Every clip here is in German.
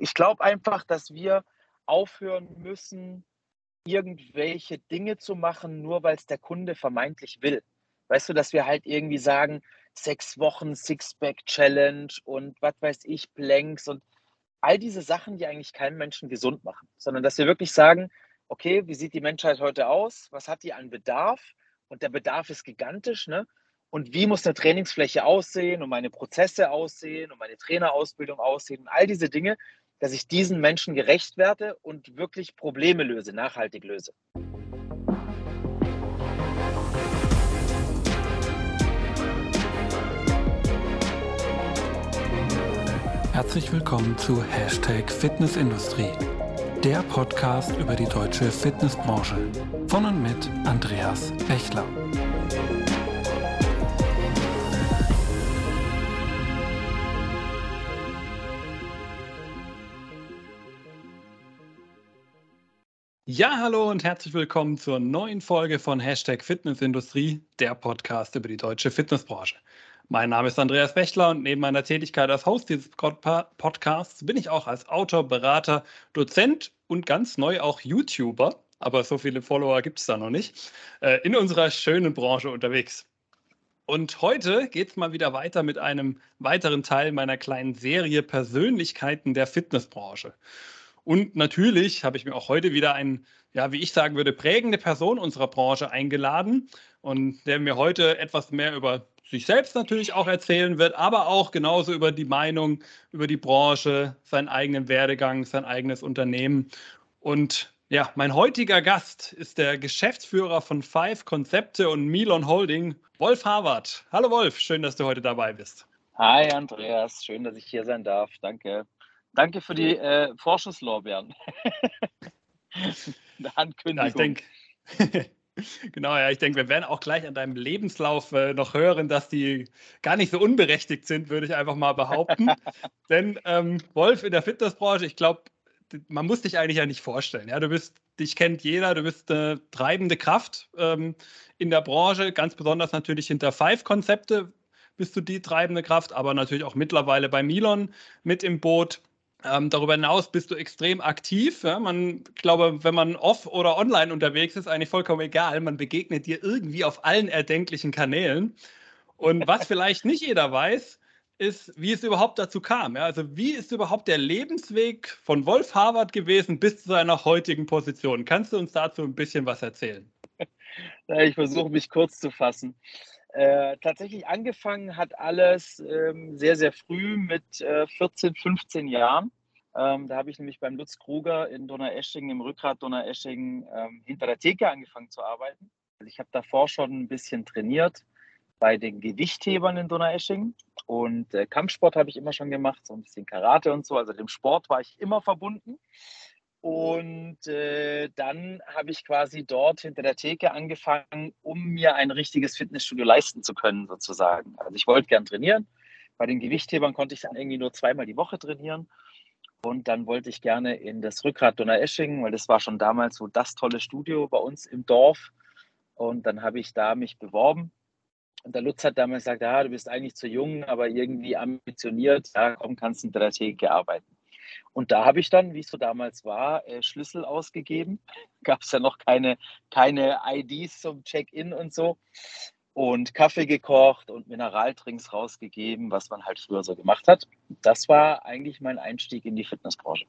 Ich glaube einfach, dass wir aufhören müssen, irgendwelche Dinge zu machen, nur weil es der Kunde vermeintlich will. Weißt du, dass wir halt irgendwie sagen, sechs Wochen Sixpack-Challenge und was weiß ich, Planks und all diese Sachen, die eigentlich keinen Menschen gesund machen, sondern dass wir wirklich sagen, okay, wie sieht die Menschheit heute aus? Was hat die an Bedarf? Und der Bedarf ist gigantisch, ne? Und wie muss eine Trainingsfläche aussehen und meine Prozesse aussehen und meine Trainerausbildung aussehen und all diese Dinge, dass ich diesen Menschen gerecht werde und wirklich Probleme löse, nachhaltig löse. Herzlich willkommen zu Hashtag Fitnessindustrie, der Podcast über die deutsche Fitnessbranche von und mit Andreas Bechler. Ja, hallo und herzlich willkommen zur neuen Folge von Hashtag Fitnessindustrie, der Podcast über die deutsche Fitnessbranche. Mein Name ist Andreas Bechler und neben meiner Tätigkeit als Host dieses Podcasts bin ich auch als Autor, Berater, Dozent und ganz neu auch YouTuber, aber so viele Follower gibt es da noch nicht, äh, in unserer schönen Branche unterwegs. Und heute geht es mal wieder weiter mit einem weiteren Teil meiner kleinen Serie Persönlichkeiten der Fitnessbranche. Und natürlich habe ich mir auch heute wieder einen, ja, wie ich sagen würde, prägende Person unserer Branche eingeladen und der mir heute etwas mehr über sich selbst natürlich auch erzählen wird, aber auch genauso über die Meinung, über die Branche, seinen eigenen Werdegang, sein eigenes Unternehmen. Und ja, mein heutiger Gast ist der Geschäftsführer von Five Konzepte und Milon Holding, Wolf Harvard. Hallo Wolf, schön, dass du heute dabei bist. Hi Andreas, schön, dass ich hier sein darf. Danke. Danke für die äh, Vorschusslorbeeren. Ankündigung. Ja, ich denke, genau, ja, ich denke, wir werden auch gleich an deinem Lebenslauf äh, noch hören, dass die gar nicht so unberechtigt sind, würde ich einfach mal behaupten. Denn ähm, Wolf in der Fitnessbranche, ich glaube, man muss dich eigentlich ja nicht vorstellen. Ja, du bist, dich kennt jeder, du bist eine treibende Kraft ähm, in der Branche, ganz besonders natürlich hinter Five-Konzepte bist du die treibende Kraft, aber natürlich auch mittlerweile bei Milon mit im Boot. Ähm, darüber hinaus bist du extrem aktiv. Ja? Man, ich glaube, wenn man off oder online unterwegs ist, eigentlich vollkommen egal. Man begegnet dir irgendwie auf allen erdenklichen Kanälen. Und was vielleicht nicht jeder weiß, ist, wie es überhaupt dazu kam. Ja? Also wie ist überhaupt der Lebensweg von Wolf Harvard gewesen bis zu seiner heutigen Position? Kannst du uns dazu ein bisschen was erzählen? Ich versuche mich kurz zu fassen. Äh, tatsächlich angefangen hat alles ähm, sehr, sehr früh mit äh, 14, 15 Jahren. Ähm, da habe ich nämlich beim Lutz Kruger in Donaueschingen, im Rückgrat Donaueschingen, ähm, hinter der Theke angefangen zu arbeiten. Also ich habe davor schon ein bisschen trainiert bei den Gewichthebern in Donaueschingen und äh, Kampfsport habe ich immer schon gemacht, so ein bisschen Karate und so. Also dem Sport war ich immer verbunden. Und äh, dann habe ich quasi dort hinter der Theke angefangen, um mir ein richtiges Fitnessstudio leisten zu können, sozusagen. Also ich wollte gern trainieren. Bei den Gewichthebern konnte ich dann irgendwie nur zweimal die Woche trainieren. Und dann wollte ich gerne in das Rückgrat Donaueschingen, weil das war schon damals so das tolle Studio bei uns im Dorf. Und dann habe ich da mich beworben. Und der Lutz hat damals gesagt, ja, du bist eigentlich zu jung, aber irgendwie ambitioniert. Ja, komm, kannst hinter der Theke arbeiten. Und da habe ich dann, wie es so damals war, äh, Schlüssel ausgegeben. Gab es ja noch keine, keine IDs zum Check-in und so. Und Kaffee gekocht und Mineraldrinks rausgegeben, was man halt früher so gemacht hat. Das war eigentlich mein Einstieg in die Fitnessbranche.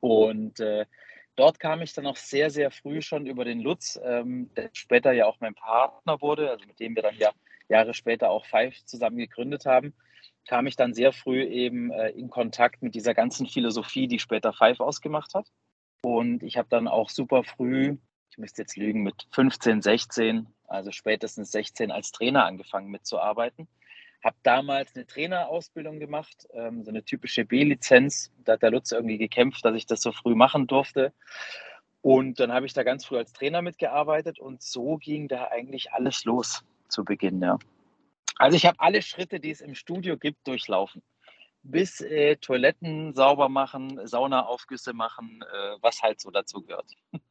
Und äh, dort kam ich dann auch sehr, sehr früh schon über den Lutz, ähm, der später ja auch mein Partner wurde, also mit dem wir dann ja Jahre später auch Five zusammen gegründet haben kam ich dann sehr früh eben äh, in Kontakt mit dieser ganzen Philosophie, die später Five ausgemacht hat. Und ich habe dann auch super früh, ich müsste jetzt lügen, mit 15, 16, also spätestens 16 als Trainer angefangen mitzuarbeiten. Habe damals eine Trainerausbildung gemacht, ähm, so eine typische B-Lizenz. Da hat der Lutz irgendwie gekämpft, dass ich das so früh machen durfte. Und dann habe ich da ganz früh als Trainer mitgearbeitet und so ging da eigentlich alles los zu Beginn. Ja. Also ich habe alle Schritte, die es im Studio gibt, durchlaufen. Bis äh, Toiletten sauber machen, Saunaaufgüsse machen, äh, was halt so dazu gehört.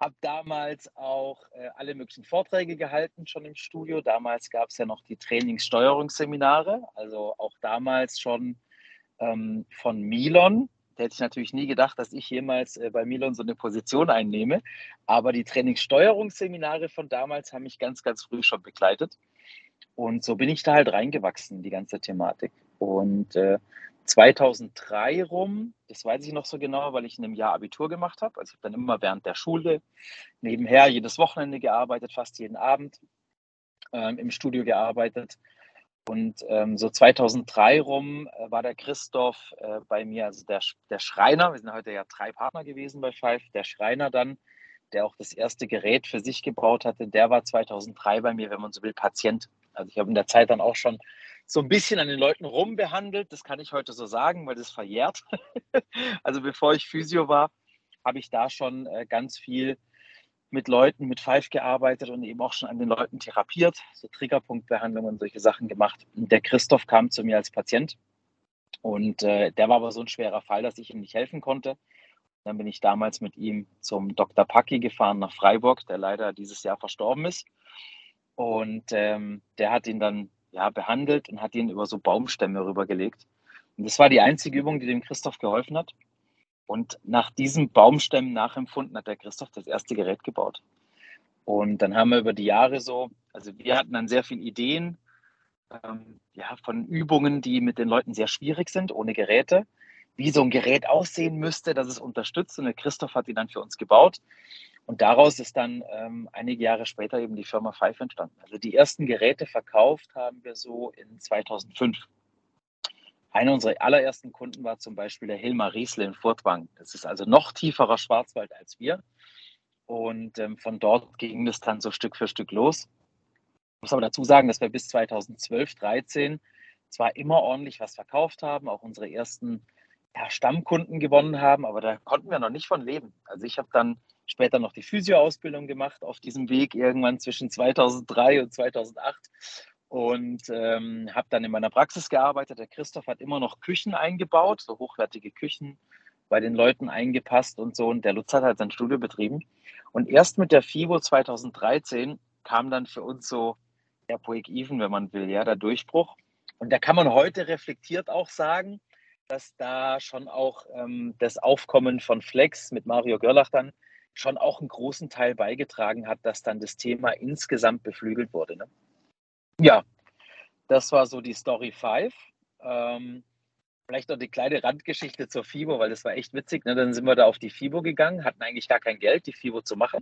habe damals auch äh, alle möglichen Vorträge gehalten, schon im Studio. Damals gab es ja noch die Trainingssteuerungsseminare, also auch damals schon ähm, von Milon, Da hätte ich natürlich nie gedacht, dass ich jemals äh, bei Milon so eine Position einnehme. Aber die Trainingssteuerungsseminare von damals haben mich ganz, ganz früh schon begleitet. Und so bin ich da halt reingewachsen in die ganze Thematik. Und äh, 2003 rum, das weiß ich noch so genau, weil ich in einem Jahr Abitur gemacht habe. Also ich habe dann immer während der Schule nebenher jedes Wochenende gearbeitet, fast jeden Abend ähm, im Studio gearbeitet. Und ähm, so 2003 rum äh, war der Christoph äh, bei mir, also der, der Schreiner, wir sind heute ja drei Partner gewesen bei Five, der Schreiner dann, der auch das erste Gerät für sich gebaut hatte, der war 2003 bei mir, wenn man so will, Patient. Also ich habe in der Zeit dann auch schon so ein bisschen an den Leuten rumbehandelt, das kann ich heute so sagen, weil das verjährt. also bevor ich Physio war, habe ich da schon äh, ganz viel mit Leuten mit Five gearbeitet und eben auch schon an den Leuten therapiert, so Triggerpunktbehandlungen und solche Sachen gemacht. Und der Christoph kam zu mir als Patient und äh, der war aber so ein schwerer Fall, dass ich ihm nicht helfen konnte. Dann bin ich damals mit ihm zum Dr. Packi gefahren nach Freiburg, der leider dieses Jahr verstorben ist. Und ähm, der hat ihn dann ja, behandelt und hat ihn über so Baumstämme rübergelegt. Und das war die einzige Übung, die dem Christoph geholfen hat. Und nach diesem Baumstämmen nachempfunden hat der Christoph das erste Gerät gebaut. Und dann haben wir über die Jahre so, also wir hatten dann sehr viele Ideen ähm, ja, von Übungen, die mit den Leuten sehr schwierig sind, ohne Geräte, wie so ein Gerät aussehen müsste, dass es unterstützt. Und der Christoph hat die dann für uns gebaut. Und daraus ist dann ähm, einige Jahre später eben die Firma Five entstanden. Also die ersten Geräte verkauft haben wir so in 2005. Einer unserer allerersten Kunden war zum Beispiel der Hilmar Riesle in Furtwang. Das ist also noch tieferer Schwarzwald als wir. Und ähm, von dort ging es dann so Stück für Stück los. Ich muss aber dazu sagen, dass wir bis 2012, 2013 zwar immer ordentlich was verkauft haben, auch unsere ersten ja, Stammkunden gewonnen haben, aber da konnten wir noch nicht von leben. Also ich habe dann später noch die Physio-Ausbildung gemacht auf diesem Weg irgendwann zwischen 2003 und 2008 und ähm, habe dann in meiner Praxis gearbeitet. Der Christoph hat immer noch Küchen eingebaut, so hochwertige Küchen bei den Leuten eingepasst und so. Und der Lutz hat halt sein Studio betrieben. Und erst mit der FIBO 2013 kam dann für uns so der Break-Even, wenn man will, ja, der Durchbruch. Und da kann man heute reflektiert auch sagen, dass da schon auch ähm, das Aufkommen von Flex mit Mario Görlach dann schon auch einen großen Teil beigetragen hat, dass dann das Thema insgesamt beflügelt wurde. Ne? Ja, das war so die Story 5. Ähm, vielleicht noch die kleine Randgeschichte zur FIBO, weil das war echt witzig. Ne? Dann sind wir da auf die FIBO gegangen, hatten eigentlich gar kein Geld, die FIBO zu machen.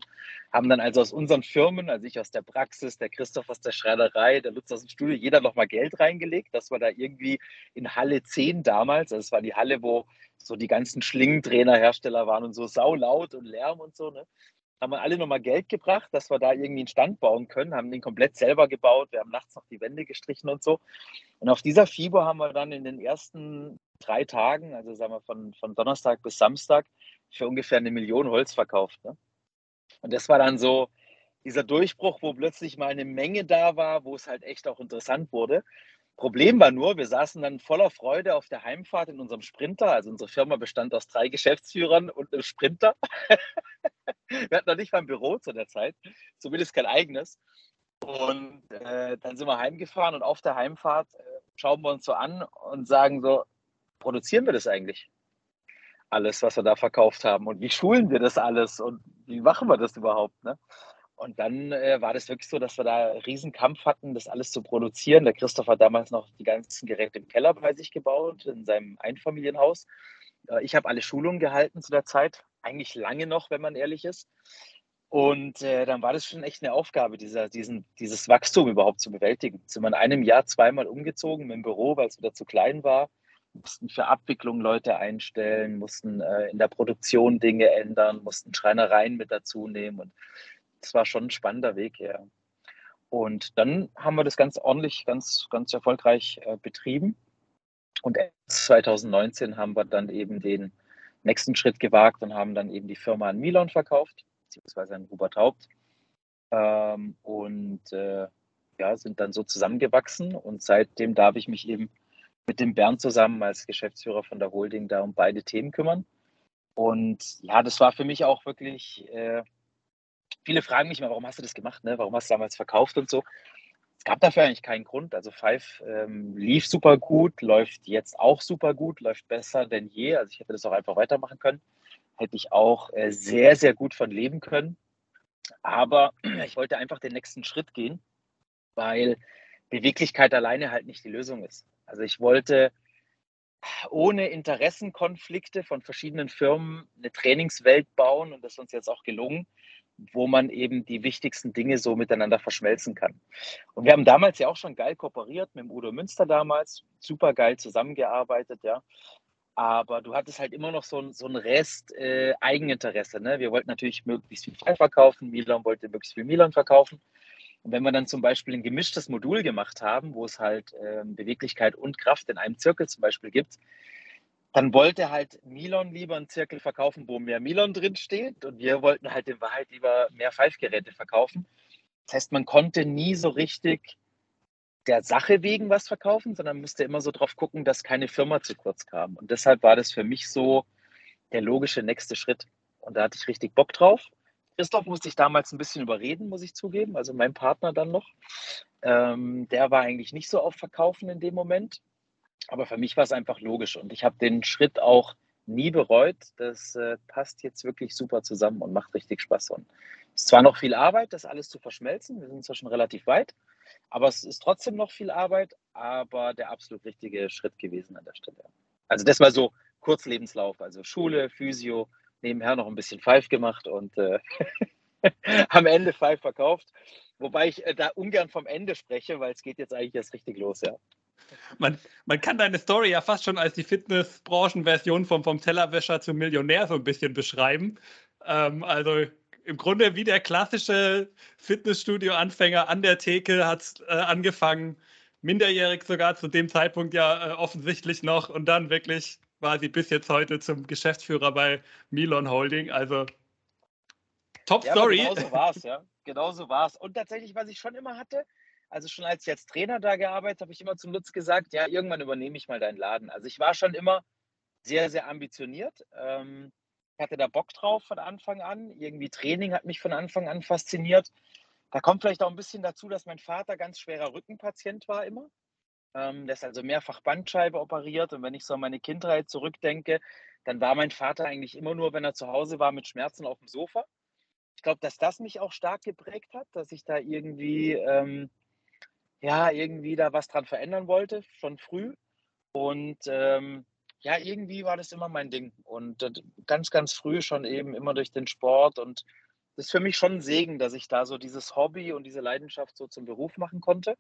Haben dann also aus unseren Firmen, also ich aus der Praxis, der Christoph aus der Schreinerei, der Lutz aus dem Studio, jeder nochmal Geld reingelegt, dass wir da irgendwie in Halle 10 damals, also es war die Halle, wo so die ganzen Schlingentrainerhersteller waren und so saulaut und Lärm und so, ne? Haben wir alle nochmal Geld gebracht, dass wir da irgendwie einen Stand bauen können, haben den komplett selber gebaut, wir haben nachts noch die Wände gestrichen und so. Und auf dieser FIBO haben wir dann in den ersten drei Tagen, also sagen wir von, von Donnerstag bis Samstag, für ungefähr eine Million Holz verkauft. Ne? Und das war dann so dieser Durchbruch, wo plötzlich mal eine Menge da war, wo es halt echt auch interessant wurde. Problem war nur, wir saßen dann voller Freude auf der Heimfahrt in unserem Sprinter. Also unsere Firma bestand aus drei Geschäftsführern und einem Sprinter. wir hatten noch nicht mal ein Büro zu der Zeit, zumindest kein eigenes. Und äh, dann sind wir heimgefahren und auf der Heimfahrt äh, schauen wir uns so an und sagen so, produzieren wir das eigentlich? Alles, was wir da verkauft haben. Und wie schulen wir das alles? Und wie machen wir das überhaupt? Ne? Und dann äh, war das wirklich so, dass wir da einen Riesenkampf hatten, das alles zu produzieren. Der Christoph hat damals noch die ganzen Geräte im Keller bei sich gebaut, in seinem Einfamilienhaus. Äh, ich habe alle Schulungen gehalten zu der Zeit, eigentlich lange noch, wenn man ehrlich ist. Und äh, dann war das schon echt eine Aufgabe, dieser, diesen, dieses Wachstum überhaupt zu bewältigen. Sind wir in einem Jahr zweimal umgezogen mit dem Büro, weil es wieder zu klein war, mussten für Abwicklung Leute einstellen, mussten äh, in der Produktion Dinge ändern, mussten Schreinereien mit dazu nehmen. Und das war schon ein spannender Weg, ja. Und dann haben wir das ganz ordentlich, ganz, ganz erfolgreich äh, betrieben. Und 2019 haben wir dann eben den nächsten Schritt gewagt und haben dann eben die Firma an Milon verkauft, beziehungsweise an Hubert Haupt. Ähm, und äh, ja, sind dann so zusammengewachsen. Und seitdem darf ich mich eben mit dem Bernd zusammen als Geschäftsführer von der Holding da um beide Themen kümmern. Und ja, das war für mich auch wirklich äh, viele fragen mich mal, warum hast du das gemacht, ne? warum hast du damals verkauft und so. es gab dafür eigentlich keinen Grund. Also Five ähm, lief super gut, läuft jetzt auch super gut, läuft besser denn je. Also ich hätte das auch einfach weitermachen können. Hätte ich auch äh, sehr, sehr gut von leben können. Aber ich wollte einfach den nächsten Schritt gehen, weil Beweglichkeit alleine halt nicht die Lösung ist. Also ich wollte ohne Interessenkonflikte von verschiedenen Firmen eine Trainingswelt bauen und das ist uns jetzt auch gelungen, wo man eben die wichtigsten Dinge so miteinander verschmelzen kann. Und wir haben damals ja auch schon geil kooperiert mit dem Udo Münster damals, super geil zusammengearbeitet, ja. Aber du hattest halt immer noch so, so einen Rest äh, Eigeninteresse. Ne? Wir wollten natürlich möglichst viel Fall verkaufen, Milan wollte möglichst viel Milan verkaufen. Und wenn wir dann zum Beispiel ein gemischtes Modul gemacht haben, wo es halt äh, Beweglichkeit und Kraft in einem Zirkel zum Beispiel gibt, dann wollte halt Milon lieber einen Zirkel verkaufen, wo mehr Milon drin steht und wir wollten halt in Wahrheit lieber mehr Pfeifgeräte verkaufen. Das heißt, man konnte nie so richtig der Sache wegen was verkaufen, sondern musste immer so drauf gucken, dass keine Firma zu kurz kam. Und deshalb war das für mich so der logische nächste Schritt. Und da hatte ich richtig Bock drauf. Christoph musste ich damals ein bisschen überreden, muss ich zugeben, also mein Partner dann noch. Ähm, der war eigentlich nicht so auf Verkaufen in dem Moment. Aber für mich war es einfach logisch und ich habe den Schritt auch nie bereut. Das äh, passt jetzt wirklich super zusammen und macht richtig Spaß. Und es ist zwar noch viel Arbeit, das alles zu verschmelzen. Wir sind zwar schon relativ weit, aber es ist trotzdem noch viel Arbeit, aber der absolut richtige Schritt gewesen an der Stelle. Also das war so Kurzlebenslauf, also Schule, Physio, nebenher noch ein bisschen Pfeif gemacht und äh, am Ende Pfeif verkauft. Wobei ich äh, da ungern vom Ende spreche, weil es geht jetzt eigentlich erst richtig los, ja. Man, man kann deine Story ja fast schon als die Fitnessbranchenversion vom, vom Tellerwäscher zum Millionär so ein bisschen beschreiben. Ähm, also im Grunde wie der klassische Fitnessstudio-Anfänger an der Theke hat äh, angefangen, minderjährig sogar zu dem Zeitpunkt ja äh, offensichtlich noch und dann wirklich quasi bis jetzt heute zum Geschäftsführer bei Milon Holding. Also Top ja, Story. Genau so war es, ja. Genau so war es. Und tatsächlich, was ich schon immer hatte, also schon als ich als Trainer da gearbeitet habe, ich immer zum Lutz gesagt, ja, irgendwann übernehme ich mal deinen Laden. Also ich war schon immer sehr, sehr ambitioniert. Ähm, ich hatte da Bock drauf von Anfang an. Irgendwie Training hat mich von Anfang an fasziniert. Da kommt vielleicht auch ein bisschen dazu, dass mein Vater ganz schwerer Rückenpatient war immer. Ähm, der ist also mehrfach Bandscheibe operiert. Und wenn ich so an meine Kindheit zurückdenke, dann war mein Vater eigentlich immer nur, wenn er zu Hause war, mit Schmerzen auf dem Sofa. Ich glaube, dass das mich auch stark geprägt hat, dass ich da irgendwie, ähm, ja, irgendwie da was dran verändern wollte, schon früh. Und ähm, ja, irgendwie war das immer mein Ding. Und äh, ganz, ganz früh schon eben immer durch den Sport. Und das ist für mich schon ein Segen, dass ich da so dieses Hobby und diese Leidenschaft so zum Beruf machen konnte.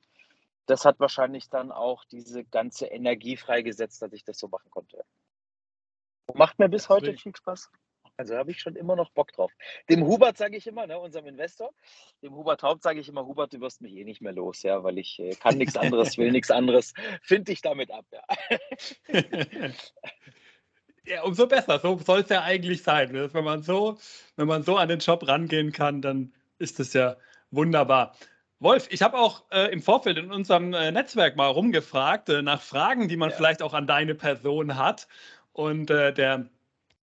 Das hat wahrscheinlich dann auch diese ganze Energie freigesetzt, dass ich das so machen konnte. Macht mir bis heute viel Spaß. Also habe ich schon immer noch Bock drauf. Dem Hubert sage ich immer, ne, unserem Investor, dem Hubert Haupt sage ich immer, Hubert, du wirst mich eh nicht mehr los, ja, weil ich äh, kann nichts anderes, will nichts anderes, finde ich damit ab, ja. ja, umso besser. So soll es ja eigentlich sein. Wenn man so, wenn man so an den Job rangehen kann, dann ist das ja wunderbar. Wolf, ich habe auch äh, im Vorfeld in unserem äh, Netzwerk mal rumgefragt äh, nach Fragen, die man ja. vielleicht auch an deine Person hat. Und äh, der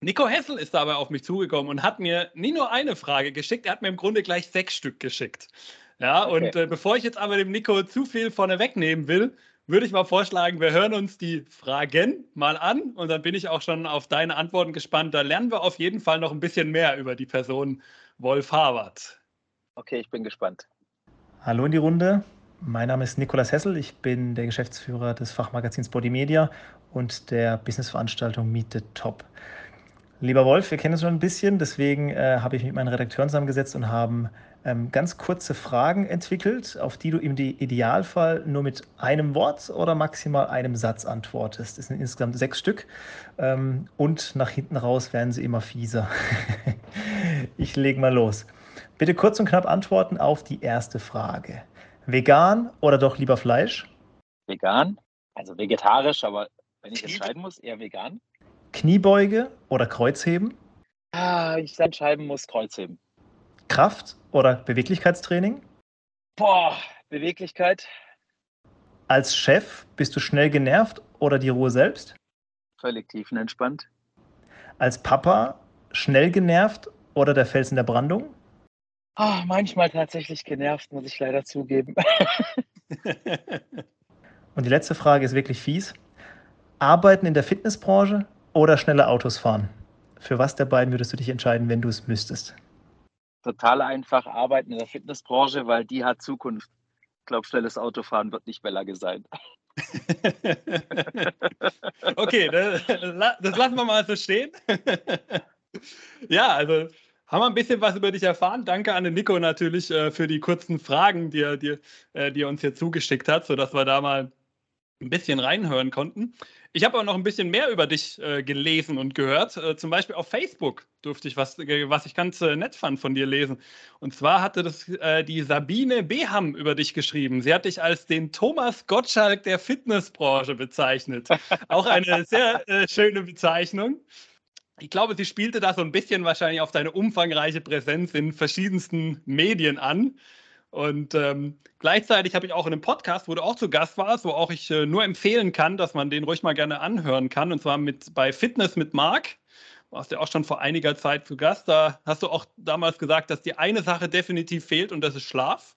Nico Hessel ist dabei auf mich zugekommen und hat mir nie nur eine Frage geschickt, er hat mir im Grunde gleich sechs Stück geschickt. Ja, okay. und äh, bevor ich jetzt aber dem Nico zu viel vorne wegnehmen will, würde ich mal vorschlagen, wir hören uns die Fragen mal an und dann bin ich auch schon auf deine Antworten gespannt. Da lernen wir auf jeden Fall noch ein bisschen mehr über die Person Wolf Harvard. Okay, ich bin gespannt. Hallo in die Runde. Mein Name ist Nikolas Hessel. Ich bin der Geschäftsführer des Fachmagazins Body Media und der Businessveranstaltung Meet the Top. Lieber Wolf, wir kennen uns schon ein bisschen, deswegen äh, habe ich mich mit meinen Redakteuren zusammengesetzt und haben ähm, ganz kurze Fragen entwickelt, auf die du im Idealfall nur mit einem Wort oder maximal einem Satz antwortest. Es sind insgesamt sechs Stück ähm, und nach hinten raus werden sie immer fieser. ich lege mal los. Bitte kurz und knapp antworten auf die erste Frage. Vegan oder doch lieber Fleisch? Vegan, also vegetarisch, aber wenn ich entscheiden muss, eher vegan. Kniebeuge oder Kreuzheben? Ah, ich entscheiden muss Kreuzheben. Kraft oder Beweglichkeitstraining? Boah, Beweglichkeit. Als Chef bist du schnell genervt oder die Ruhe selbst? Völlig tiefenentspannt. Als Papa schnell genervt oder der Fels in der Brandung? Oh, manchmal tatsächlich genervt, muss ich leider zugeben. Und die letzte Frage ist wirklich fies. Arbeiten in der Fitnessbranche oder schnelle Autos fahren? Für was der beiden würdest du dich entscheiden, wenn du es müsstest? Total einfach arbeiten in der Fitnessbranche, weil die hat Zukunft. Ich glaube, schnelles Autofahren wird nicht Bellage sein. okay, das, das lassen wir mal so stehen. ja, also haben wir ein bisschen was über dich erfahren. Danke an den Nico natürlich äh, für die kurzen Fragen, die er, die, äh, die er uns hier zugeschickt hat, sodass wir da mal ein bisschen reinhören konnten. Ich habe auch noch ein bisschen mehr über dich äh, gelesen und gehört. Äh, zum Beispiel auf Facebook durfte ich was, äh, was ich ganz äh, nett fand von dir lesen. Und zwar hatte das äh, die Sabine Beham über dich geschrieben. Sie hat dich als den Thomas Gottschalk der Fitnessbranche bezeichnet. Auch eine sehr schöne Bezeichnung. Ich glaube, sie spielte da so ein bisschen wahrscheinlich auf deine umfangreiche Präsenz in verschiedensten Medien an. Und ähm, gleichzeitig habe ich auch in einem Podcast, wo du auch zu Gast warst, wo auch ich äh, nur empfehlen kann, dass man den ruhig mal gerne anhören kann. Und zwar mit bei Fitness mit Marc. Warst ja auch schon vor einiger Zeit zu Gast. Da hast du auch damals gesagt, dass die eine Sache definitiv fehlt und das ist Schlaf.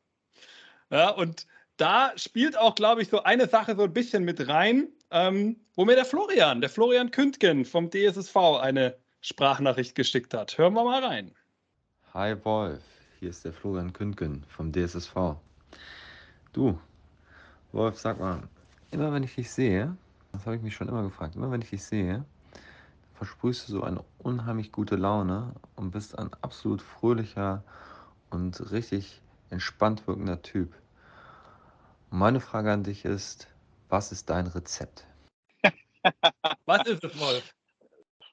Ja, und da spielt auch, glaube ich, so eine Sache so ein bisschen mit rein, ähm, wo mir der Florian, der Florian Kündgen vom DSSV eine Sprachnachricht geschickt hat. Hören wir mal rein. Hi Wolf. Hier ist der Florian Kündgen vom DSSV. Du, Wolf, sag mal, immer wenn ich dich sehe, das habe ich mich schon immer gefragt, immer wenn ich dich sehe, versprühst du so eine unheimlich gute Laune und bist ein absolut fröhlicher und richtig entspannt wirkender Typ. Meine Frage an dich ist, was ist dein Rezept? was ist es, Wolf?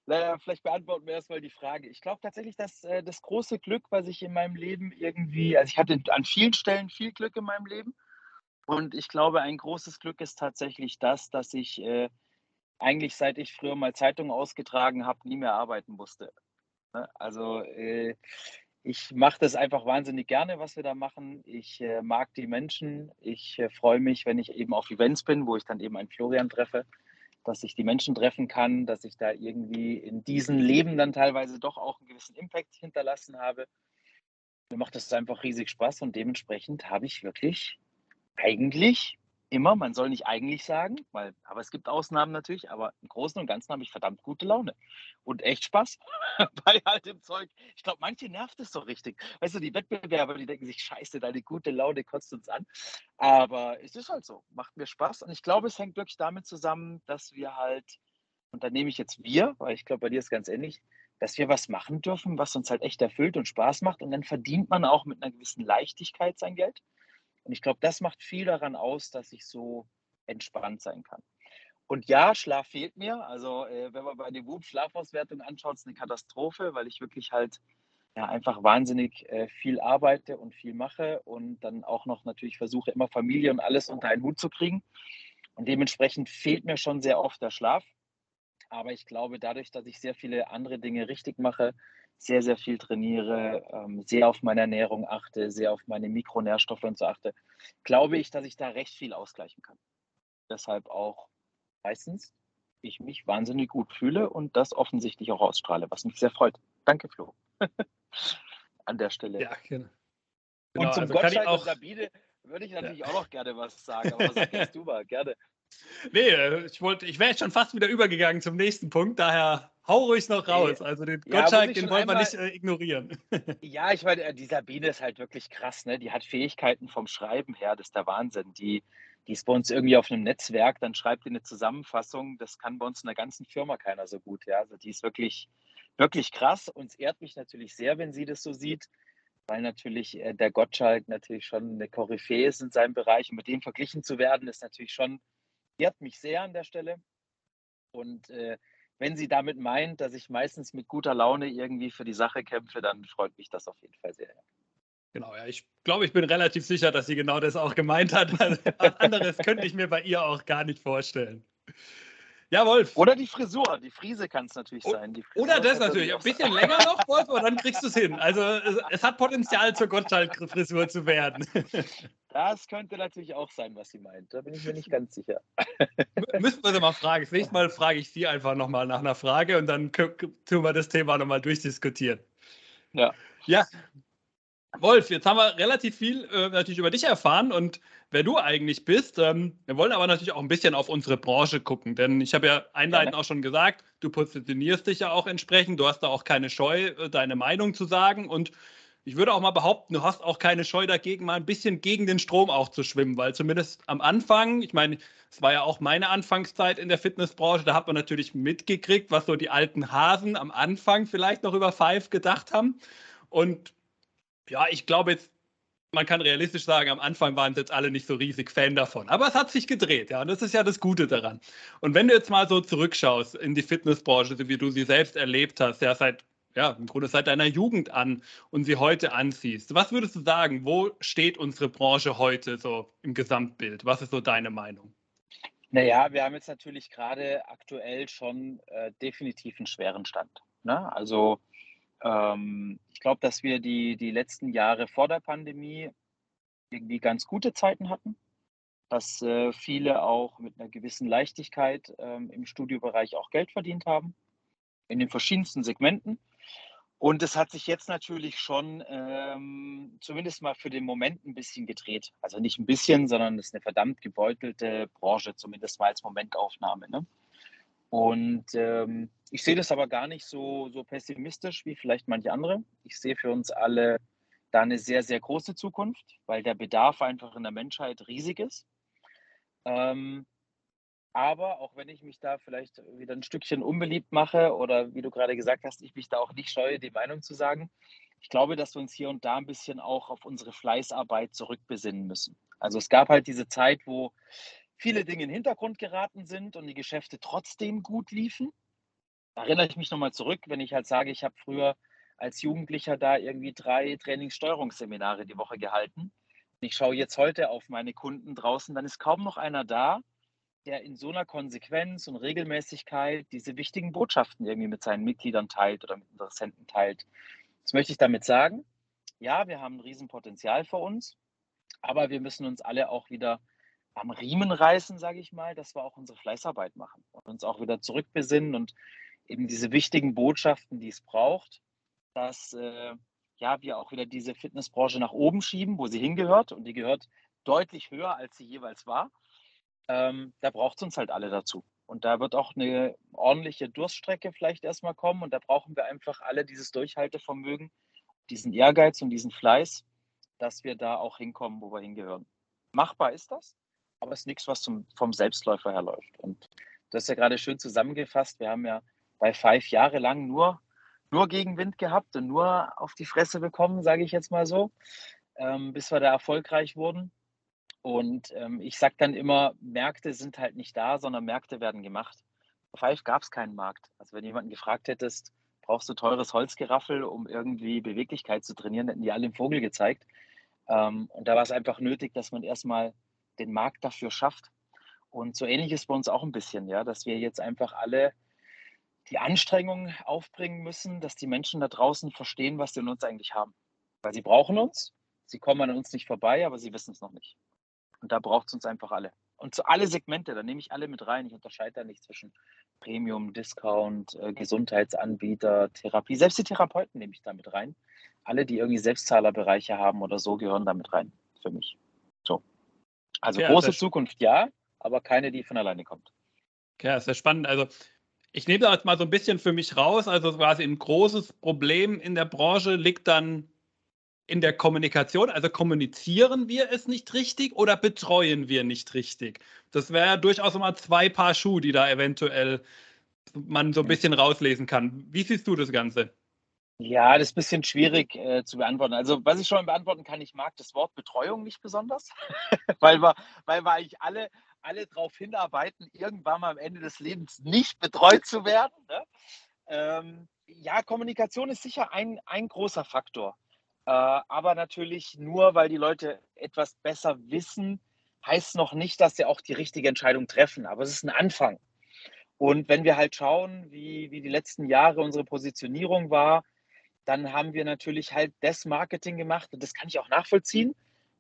Naja, vielleicht beantworten wir erstmal die Frage. Ich glaube tatsächlich, dass äh, das große Glück, was ich in meinem Leben irgendwie, also ich hatte an vielen Stellen viel Glück in meinem Leben. Und ich glaube, ein großes Glück ist tatsächlich das, dass ich äh, eigentlich, seit ich früher mal Zeitungen ausgetragen habe, nie mehr arbeiten musste. Ne? Also äh, ich mache das einfach wahnsinnig gerne, was wir da machen. Ich äh, mag die Menschen. Ich äh, freue mich, wenn ich eben auf Events bin, wo ich dann eben einen Florian treffe dass ich die Menschen treffen kann, dass ich da irgendwie in diesem Leben dann teilweise doch auch einen gewissen Impact hinterlassen habe. Mir macht das einfach riesig Spaß und dementsprechend habe ich wirklich eigentlich immer, man soll nicht eigentlich sagen, weil, aber es gibt Ausnahmen natürlich, aber im Großen und Ganzen habe ich verdammt gute Laune und echt Spaß bei all dem Zeug. Ich glaube, manche nervt es so richtig. Weißt du, die Wettbewerber, die denken sich, scheiße, deine gute Laune kotzt uns an. Aber es ist halt so, macht mir Spaß und ich glaube, es hängt wirklich damit zusammen, dass wir halt, und da nehme ich jetzt wir, weil ich glaube, bei dir ist ganz ähnlich, dass wir was machen dürfen, was uns halt echt erfüllt und Spaß macht und dann verdient man auch mit einer gewissen Leichtigkeit sein Geld. Und ich glaube, das macht viel daran aus, dass ich so entspannt sein kann. Und ja, Schlaf fehlt mir. Also, äh, wenn man bei der WUB Schlafauswertung anschaut, ist eine Katastrophe, weil ich wirklich halt ja, einfach wahnsinnig äh, viel arbeite und viel mache und dann auch noch natürlich versuche, immer Familie und alles unter einen Hut zu kriegen. Und dementsprechend fehlt mir schon sehr oft der Schlaf. Aber ich glaube, dadurch, dass ich sehr viele andere Dinge richtig mache, sehr, sehr viel trainiere, ähm, sehr auf meine Ernährung achte, sehr auf meine Mikronährstoffe und so achte, glaube ich, dass ich da recht viel ausgleichen kann. Deshalb auch meistens ich mich wahnsinnig gut fühle und das offensichtlich auch ausstrahle, was mich sehr freut. Danke, Flo. An der Stelle. Ja, genau. Und zum also Gottschalk und Sabine würde ich natürlich ja. auch noch gerne was sagen, aber sag jetzt du mal, gerne. Nee, äh, ich, ich wäre schon fast wieder übergegangen zum nächsten Punkt, daher hau ruhig noch raus. Also den ja, Gottschalk, den wollen wir nicht äh, ignorieren. Ja, ich meine, die Sabine ist halt wirklich krass, ne? Die hat Fähigkeiten vom Schreiben her, das ist der Wahnsinn. Die, die ist bei uns irgendwie auf einem Netzwerk, dann schreibt die eine Zusammenfassung, das kann bei uns in der ganzen Firma keiner so gut, ja. Also die ist wirklich, wirklich krass und es ehrt mich natürlich sehr, wenn sie das so sieht weil natürlich äh, der Gottschalk natürlich schon eine Koryphäe ist in seinem Bereich und mit dem verglichen zu werden, ist natürlich schon ehrt mich sehr an der Stelle. Und äh, wenn sie damit meint, dass ich meistens mit guter Laune irgendwie für die Sache kämpfe, dann freut mich das auf jeden Fall sehr. Genau, ja, ich glaube, ich bin relativ sicher, dass sie genau das auch gemeint hat. Was anderes könnte ich mir bei ihr auch gar nicht vorstellen. Ja, Wolf. Oder die Frisur. Die Frise kann es natürlich sein. Oder das natürlich. Ein bisschen länger noch, Wolf, aber dann kriegst du es hin. Also es, es, hat Potenzial, zur Gottschalk-Frisur zu werden. Das könnte natürlich auch sein, was sie meint. Da bin ich mir nicht ganz sicher. Müssen wir sie mal fragen. Das nächste Mal frage ich sie einfach nochmal nach einer Frage und dann tun wir das Thema nochmal durchdiskutieren. Ja. Ja. Wolf, jetzt haben wir relativ viel äh, natürlich über dich erfahren und wer du eigentlich bist. Ähm, wir wollen aber natürlich auch ein bisschen auf unsere Branche gucken, denn ich habe ja einleitend auch schon gesagt, du positionierst dich ja auch entsprechend, du hast da auch keine Scheu, äh, deine Meinung zu sagen und ich würde auch mal behaupten, du hast auch keine Scheu dagegen, mal ein bisschen gegen den Strom auch zu schwimmen, weil zumindest am Anfang, ich meine, es war ja auch meine Anfangszeit in der Fitnessbranche, da hat man natürlich mitgekriegt, was so die alten Hasen am Anfang vielleicht noch über Five gedacht haben. Und ja, ich glaube jetzt, man kann realistisch sagen, am Anfang waren es jetzt alle nicht so riesig Fan davon. Aber es hat sich gedreht, ja, und das ist ja das Gute daran. Und wenn du jetzt mal so zurückschaust in die Fitnessbranche, so wie du sie selbst erlebt hast, ja, seit, ja, im Grunde seit deiner Jugend an und sie heute anziehst, was würdest du sagen, wo steht unsere Branche heute so im Gesamtbild? Was ist so deine Meinung? Naja, wir haben jetzt natürlich gerade aktuell schon äh, definitiv einen schweren Stand. Ne? Also ähm, ich glaube, dass wir die, die letzten Jahre vor der Pandemie irgendwie ganz gute Zeiten hatten, dass äh, viele auch mit einer gewissen Leichtigkeit ähm, im Studiobereich auch Geld verdient haben, in den verschiedensten Segmenten. Und es hat sich jetzt natürlich schon ähm, zumindest mal für den Moment ein bisschen gedreht. Also nicht ein bisschen, sondern es ist eine verdammt gebeutelte Branche, zumindest mal als Momentaufnahme. Ne? Und ähm, ich sehe das aber gar nicht so, so pessimistisch wie vielleicht manche andere. Ich sehe für uns alle da eine sehr, sehr große Zukunft, weil der Bedarf einfach in der Menschheit riesig ist. Ähm, aber auch wenn ich mich da vielleicht wieder ein Stückchen unbeliebt mache oder wie du gerade gesagt hast, ich mich da auch nicht scheue, die Meinung zu sagen, ich glaube, dass wir uns hier und da ein bisschen auch auf unsere Fleißarbeit zurückbesinnen müssen. Also es gab halt diese Zeit, wo viele Dinge in den Hintergrund geraten sind und die Geschäfte trotzdem gut liefen. Da erinnere ich mich nochmal zurück, wenn ich halt sage, ich habe früher als Jugendlicher da irgendwie drei Trainingssteuerungsseminare die Woche gehalten. Ich schaue jetzt heute auf meine Kunden draußen, dann ist kaum noch einer da, der in so einer Konsequenz und Regelmäßigkeit diese wichtigen Botschaften irgendwie mit seinen Mitgliedern teilt oder mit Interessenten teilt. Das möchte ich damit sagen. Ja, wir haben ein Riesenpotenzial vor uns, aber wir müssen uns alle auch wieder am Riemen reißen, sage ich mal, dass wir auch unsere Fleißarbeit machen und uns auch wieder zurückbesinnen und eben diese wichtigen Botschaften, die es braucht, dass äh, ja, wir auch wieder diese Fitnessbranche nach oben schieben, wo sie hingehört und die gehört deutlich höher, als sie jeweils war. Ähm, da braucht es uns halt alle dazu. Und da wird auch eine ordentliche Durststrecke vielleicht erstmal kommen. Und da brauchen wir einfach alle dieses Durchhaltevermögen, diesen Ehrgeiz und diesen Fleiß, dass wir da auch hinkommen, wo wir hingehören. Machbar ist das aber es ist nichts, was zum, vom Selbstläufer her läuft. Und das ist ja gerade schön zusammengefasst. Wir haben ja bei Five Jahre lang nur, nur Gegenwind gehabt und nur auf die Fresse bekommen, sage ich jetzt mal so, ähm, bis wir da erfolgreich wurden. Und ähm, ich sage dann immer, Märkte sind halt nicht da, sondern Märkte werden gemacht. Bei Five gab es keinen Markt. Also wenn jemanden gefragt hättest, brauchst du teures Holzgeraffel, um irgendwie Beweglichkeit zu trainieren, hätten die alle den Vogel gezeigt. Ähm, und da war es einfach nötig, dass man erstmal den Markt dafür schafft. Und so ähnlich ist bei uns auch ein bisschen, ja, dass wir jetzt einfach alle die Anstrengungen aufbringen müssen, dass die Menschen da draußen verstehen, was sie in uns eigentlich haben. Weil sie brauchen uns, sie kommen an uns nicht vorbei, aber sie wissen es noch nicht. Und da braucht es uns einfach alle. Und zu alle Segmente, da nehme ich alle mit rein. Ich unterscheide da nicht zwischen Premium, Discount, äh, Gesundheitsanbieter, Therapie. Selbst die Therapeuten nehme ich da mit rein. Alle, die irgendwie Selbstzahlerbereiche haben oder so, gehören da mit rein für mich. So. Also ja, große Zukunft ja, aber keine, die von alleine kommt. Ja, sehr spannend. Also ich nehme da jetzt mal so ein bisschen für mich raus. Also quasi ein großes Problem in der Branche liegt dann in der Kommunikation. Also kommunizieren wir es nicht richtig oder betreuen wir nicht richtig? Das wäre ja durchaus mal zwei Paar Schuhe, die da eventuell man so ein bisschen rauslesen kann. Wie siehst du das Ganze? Ja, das ist ein bisschen schwierig äh, zu beantworten. Also, was ich schon beantworten kann, ich mag das Wort Betreuung nicht besonders, weil, wir, weil wir eigentlich alle, alle darauf hinarbeiten, irgendwann mal am Ende des Lebens nicht betreut zu werden. Ne? Ähm, ja, Kommunikation ist sicher ein, ein großer Faktor. Äh, aber natürlich nur, weil die Leute etwas besser wissen, heißt noch nicht, dass sie auch die richtige Entscheidung treffen. Aber es ist ein Anfang. Und wenn wir halt schauen, wie, wie die letzten Jahre unsere Positionierung war, dann haben wir natürlich halt das Marketing gemacht, und das kann ich auch nachvollziehen,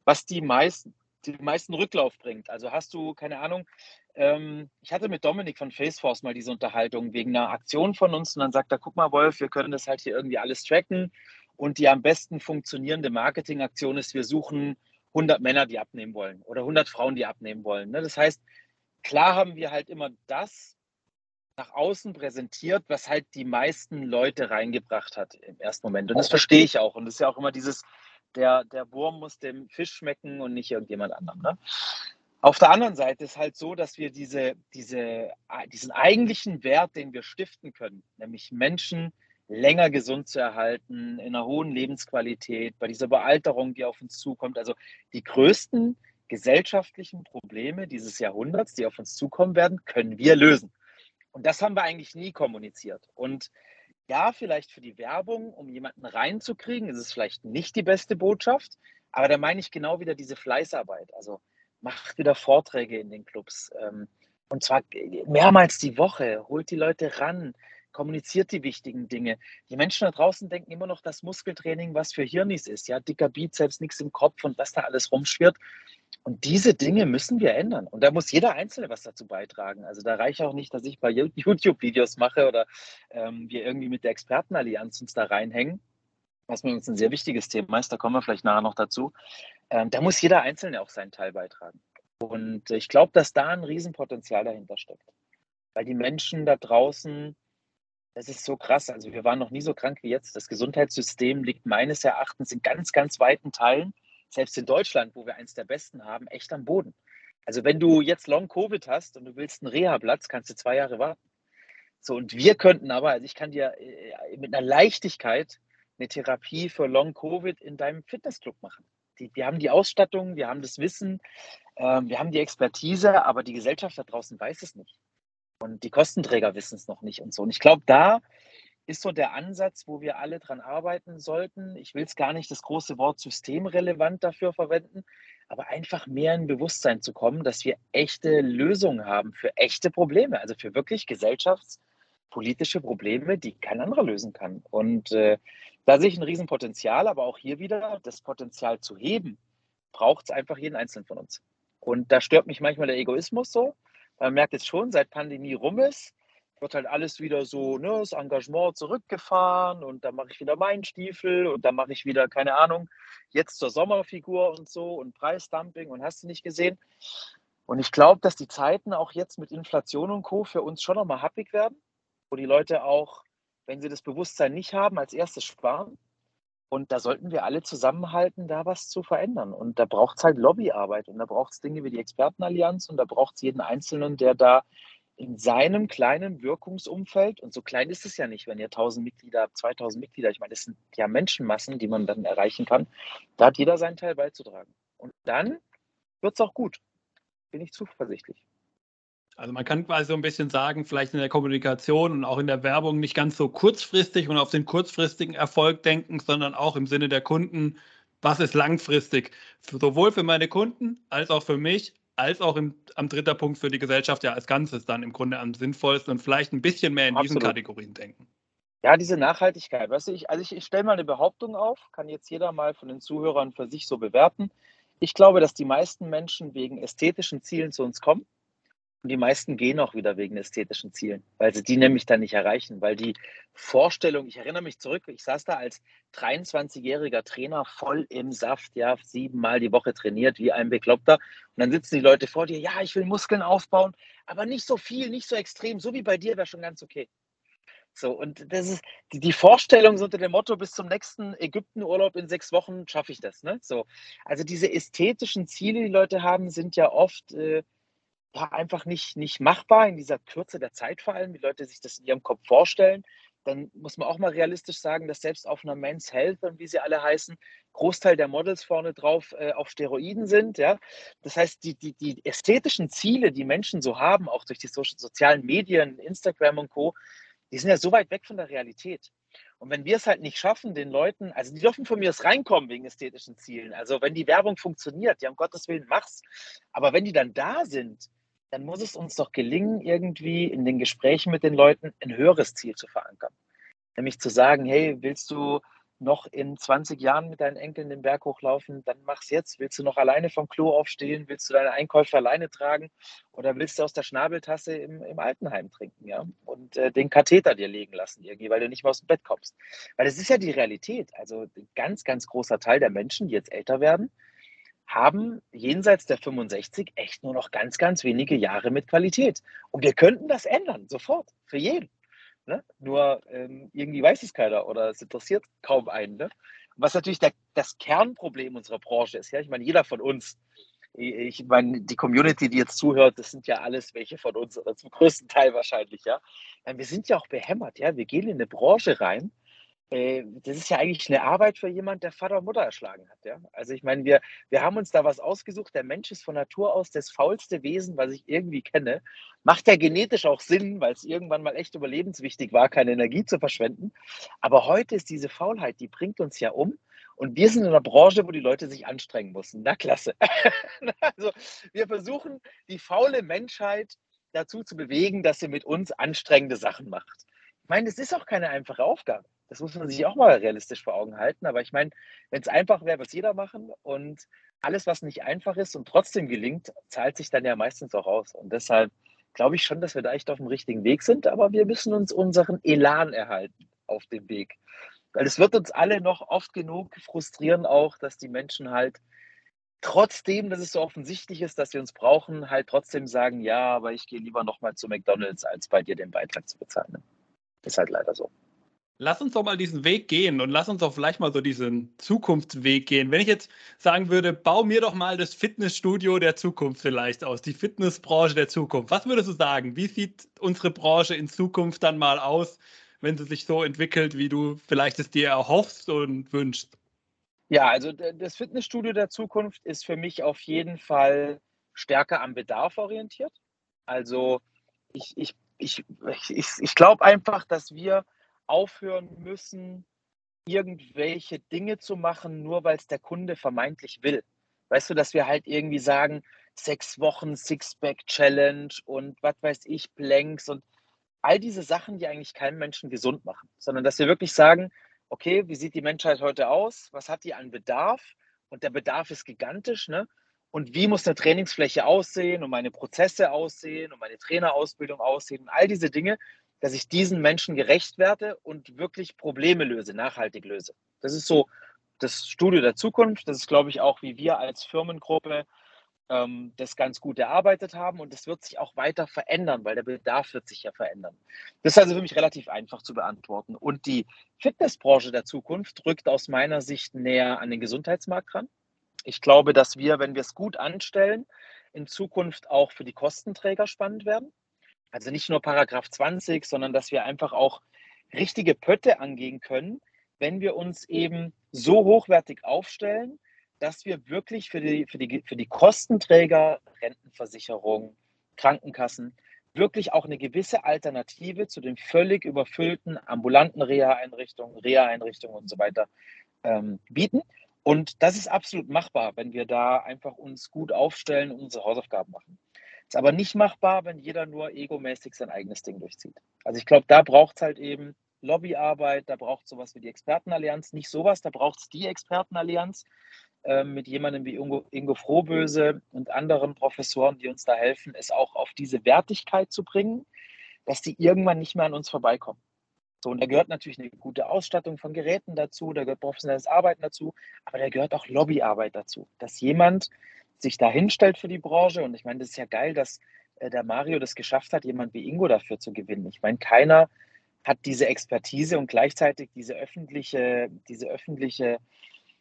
was die meisten, die meisten Rücklauf bringt. Also hast du, keine Ahnung, ähm, ich hatte mit Dominik von Faceforce mal diese Unterhaltung wegen einer Aktion von uns und dann sagt er, guck mal, Wolf, wir können das halt hier irgendwie alles tracken Und die am besten funktionierende Marketingaktion ist, wir suchen 100 Männer, die abnehmen wollen oder 100 Frauen, die abnehmen wollen. Ne? Das heißt, klar haben wir halt immer das nach außen präsentiert, was halt die meisten Leute reingebracht hat im ersten Moment. Und das verstehe ich auch. Und das ist ja auch immer dieses, der, der Wurm muss dem Fisch schmecken und nicht irgendjemand anderem. Ne? Auf der anderen Seite ist halt so, dass wir diese, diese, diesen eigentlichen Wert, den wir stiften können, nämlich Menschen länger gesund zu erhalten, in einer hohen Lebensqualität, bei dieser Bealterung, die auf uns zukommt, also die größten gesellschaftlichen Probleme dieses Jahrhunderts, die auf uns zukommen werden, können wir lösen. Und das haben wir eigentlich nie kommuniziert. Und ja, vielleicht für die Werbung, um jemanden reinzukriegen, ist es vielleicht nicht die beste Botschaft, aber da meine ich genau wieder diese Fleißarbeit. Also macht wieder Vorträge in den Clubs. Ähm, und zwar mehrmals die Woche, holt die Leute ran, kommuniziert die wichtigen Dinge. Die Menschen da draußen denken immer noch, dass Muskeltraining was für Hirnis ist. Ja, dicker Bizeps, nichts im Kopf und was da alles rumschwirrt. Und diese Dinge müssen wir ändern. Und da muss jeder Einzelne was dazu beitragen. Also da reicht auch nicht, dass ich bei YouTube-Videos mache oder ähm, wir irgendwie mit der Expertenallianz uns da reinhängen, was mir uns ein sehr wichtiges Thema ist. Da kommen wir vielleicht nachher noch dazu. Ähm, da muss jeder Einzelne auch seinen Teil beitragen. Und ich glaube, dass da ein Riesenpotenzial dahinter steckt. Weil die Menschen da draußen, das ist so krass. Also wir waren noch nie so krank wie jetzt. Das Gesundheitssystem liegt meines Erachtens in ganz, ganz weiten Teilen, selbst in Deutschland, wo wir eins der besten haben, echt am Boden. Also wenn du jetzt Long-Covid hast und du willst einen Reha-Platz, kannst du zwei Jahre warten. So, und wir könnten aber, also ich kann dir äh, mit einer Leichtigkeit eine Therapie für Long-Covid in deinem Fitnessclub machen die, wir haben die Ausstattung, wir haben das Wissen, äh, wir haben die Expertise, aber die Gesellschaft da draußen weiß es nicht. Und die Kostenträger wissen es noch nicht und so. Und ich glaube, da ist so der Ansatz, wo wir alle dran arbeiten sollten. Ich will es gar nicht das große Wort systemrelevant dafür verwenden, aber einfach mehr in Bewusstsein zu kommen, dass wir echte Lösungen haben für echte Probleme, also für wirklich gesellschaftspolitische Probleme, die kein anderer lösen kann. Und äh, da sehe ich ein Riesenpotenzial, aber auch hier wieder das Potenzial zu heben, braucht es einfach jeden Einzelnen von uns. Und da stört mich manchmal der Egoismus so. Man merkt jetzt schon, seit Pandemie rum ist, wird halt alles wieder so, ne, das Engagement zurückgefahren und dann mache ich wieder meinen Stiefel und dann mache ich wieder, keine Ahnung, jetzt zur Sommerfigur und so und Preisdumping und hast du nicht gesehen. Und ich glaube, dass die Zeiten auch jetzt mit Inflation und Co. für uns schon nochmal happig werden, wo die Leute auch wenn sie das Bewusstsein nicht haben, als erstes sparen. Und da sollten wir alle zusammenhalten, da was zu verändern. Und da braucht es halt Lobbyarbeit und da braucht es Dinge wie die Expertenallianz und da braucht es jeden Einzelnen, der da in seinem kleinen Wirkungsumfeld, und so klein ist es ja nicht, wenn ihr 1000 Mitglieder habt, 2000 Mitglieder, ich meine, das sind ja Menschenmassen, die man dann erreichen kann, da hat jeder seinen Teil beizutragen. Und dann wird es auch gut. Bin ich zuversichtlich. Also man kann quasi so ein bisschen sagen, vielleicht in der Kommunikation und auch in der Werbung nicht ganz so kurzfristig und auf den kurzfristigen Erfolg denken, sondern auch im Sinne der Kunden, was ist langfristig, sowohl für meine Kunden als auch für mich, als auch im, am dritter Punkt für die Gesellschaft ja als Ganzes dann im Grunde am sinnvollsten und vielleicht ein bisschen mehr in Absolut. diesen Kategorien denken. Ja, diese Nachhaltigkeit. Weißt du, ich, also ich, ich stelle mal eine Behauptung auf, kann jetzt jeder mal von den Zuhörern für sich so bewerten. Ich glaube, dass die meisten Menschen wegen ästhetischen Zielen zu uns kommen und die meisten gehen auch wieder wegen ästhetischen Zielen, weil sie die nämlich dann nicht erreichen, weil die Vorstellung, ich erinnere mich zurück, ich saß da als 23-jähriger Trainer voll im Saft, ja, siebenmal die Woche trainiert, wie ein Bekloppter. Und dann sitzen die Leute vor dir, ja, ich will Muskeln aufbauen, aber nicht so viel, nicht so extrem, so wie bei dir wäre schon ganz okay. So, und das ist die, die Vorstellung so unter dem Motto, bis zum nächsten Ägyptenurlaub in sechs Wochen schaffe ich das. Ne? So, also diese ästhetischen Ziele, die Leute haben, sind ja oft äh, ja, einfach nicht, nicht machbar in dieser Kürze der Zeit vor allem, wie Leute sich das in ihrem Kopf vorstellen. Dann muss man auch mal realistisch sagen, dass selbst auf einer Men's Health und wie sie alle heißen, Großteil der Models vorne drauf äh, auf Steroiden sind. Ja? Das heißt, die, die, die ästhetischen Ziele, die Menschen so haben, auch durch die so sozialen Medien, Instagram und Co., die sind ja so weit weg von der Realität. Und wenn wir es halt nicht schaffen, den Leuten, also die dürfen von mir aus reinkommen wegen ästhetischen Zielen. Also wenn die Werbung funktioniert, ja um Gottes Willen, mach's. Aber wenn die dann da sind, dann muss es uns doch gelingen, irgendwie in den Gesprächen mit den Leuten ein höheres Ziel zu verankern. Nämlich zu sagen, hey, willst du noch in 20 Jahren mit deinen Enkeln den Berg hochlaufen, dann mach's jetzt. Willst du noch alleine vom Klo aufstehen? Willst du deine Einkäufe alleine tragen? Oder willst du aus der Schnabeltasse im, im Altenheim trinken, ja? Und äh, den Katheter dir legen lassen, irgendwie, weil du nicht mehr aus dem Bett kommst. Weil das ist ja die Realität. Also ein ganz, ganz großer Teil der Menschen, die jetzt älter werden, haben jenseits der 65 echt nur noch ganz, ganz wenige Jahre mit Qualität. Und wir könnten das ändern, sofort, für jeden. Ne? Nur ähm, irgendwie weiß es keiner oder es interessiert kaum einen. Ne? Was natürlich der, das Kernproblem unserer Branche ist. Ja? Ich meine, jeder von uns, ich meine, die Community, die jetzt zuhört, das sind ja alles welche von uns oder zum größten Teil wahrscheinlich. Ja? Wir sind ja auch behämmert. Ja? Wir gehen in eine Branche rein, das ist ja eigentlich eine Arbeit für jemand, der Vater und Mutter erschlagen hat. Ja? Also ich meine, wir, wir haben uns da was ausgesucht. Der Mensch ist von Natur aus das faulste Wesen, was ich irgendwie kenne. Macht ja genetisch auch Sinn, weil es irgendwann mal echt überlebenswichtig war, keine Energie zu verschwenden. Aber heute ist diese Faulheit, die bringt uns ja um. Und wir sind in einer Branche, wo die Leute sich anstrengen müssen. Na klasse. also wir versuchen, die faule Menschheit dazu zu bewegen, dass sie mit uns anstrengende Sachen macht. Ich meine, es ist auch keine einfache Aufgabe. Das muss man sich auch mal realistisch vor Augen halten. Aber ich meine, wenn es einfach wäre, würde es jeder machen. Und alles, was nicht einfach ist und trotzdem gelingt, zahlt sich dann ja meistens auch aus. Und deshalb glaube ich schon, dass wir da echt auf dem richtigen Weg sind. Aber wir müssen uns unseren Elan erhalten auf dem Weg. Weil es wird uns alle noch oft genug frustrieren, auch, dass die Menschen halt trotzdem, dass es so offensichtlich ist, dass wir uns brauchen, halt trotzdem sagen, ja, aber ich gehe lieber nochmal zu McDonalds, als bei dir den Beitrag zu bezahlen. Ist halt leider so. Lass uns doch mal diesen Weg gehen und lass uns doch vielleicht mal so diesen Zukunftsweg gehen. Wenn ich jetzt sagen würde, bau mir doch mal das Fitnessstudio der Zukunft vielleicht aus, die Fitnessbranche der Zukunft. Was würdest du sagen? Wie sieht unsere Branche in Zukunft dann mal aus, wenn sie sich so entwickelt, wie du vielleicht es dir erhoffst und wünschst? Ja, also das Fitnessstudio der Zukunft ist für mich auf jeden Fall stärker am Bedarf orientiert. Also ich, ich, ich, ich, ich glaube einfach, dass wir aufhören müssen, irgendwelche Dinge zu machen, nur weil es der Kunde vermeintlich will. Weißt du, dass wir halt irgendwie sagen, sechs Wochen Sixpack-Challenge und was weiß ich, Planks und all diese Sachen, die eigentlich keinen Menschen gesund machen, sondern dass wir wirklich sagen, okay, wie sieht die Menschheit heute aus? Was hat die an Bedarf? Und der Bedarf ist gigantisch, ne? Und wie muss eine Trainingsfläche aussehen und meine Prozesse aussehen und meine Trainerausbildung aussehen und all diese Dinge, dass ich diesen Menschen gerecht werde und wirklich Probleme löse, nachhaltig löse. Das ist so das Studio der Zukunft. Das ist, glaube ich, auch, wie wir als Firmengruppe ähm, das ganz gut erarbeitet haben. Und das wird sich auch weiter verändern, weil der Bedarf wird sich ja verändern. Das ist also für mich relativ einfach zu beantworten. Und die Fitnessbranche der Zukunft rückt aus meiner Sicht näher an den Gesundheitsmarkt ran. Ich glaube, dass wir, wenn wir es gut anstellen, in Zukunft auch für die Kostenträger spannend werden. Also nicht nur Paragraph 20, sondern dass wir einfach auch richtige Pötte angehen können, wenn wir uns eben so hochwertig aufstellen, dass wir wirklich für die, für die, für die Kostenträger, Rentenversicherung, Krankenkassen, wirklich auch eine gewisse Alternative zu den völlig überfüllten ambulanten Reha-Einrichtungen, Reha-Einrichtungen und so weiter ähm, bieten. Und das ist absolut machbar, wenn wir da einfach uns gut aufstellen und unsere Hausaufgaben machen. Ist aber nicht machbar, wenn jeder nur egomäßig sein eigenes Ding durchzieht. Also ich glaube, da braucht es halt eben Lobbyarbeit, da braucht es sowas wie die Expertenallianz, nicht sowas, da braucht es die Expertenallianz äh, mit jemandem wie Ingo, Ingo Frohböse und anderen Professoren, die uns da helfen, es auch auf diese Wertigkeit zu bringen, dass die irgendwann nicht mehr an uns vorbeikommen. So, und da gehört natürlich eine gute Ausstattung von Geräten dazu, da gehört professionelles Arbeiten dazu, aber da gehört auch Lobbyarbeit dazu, dass jemand sich da hinstellt für die Branche. Und ich meine, das ist ja geil, dass äh, der Mario das geschafft hat, jemand wie Ingo dafür zu gewinnen. Ich meine, keiner hat diese Expertise und gleichzeitig diese öffentliche, diese öffentliche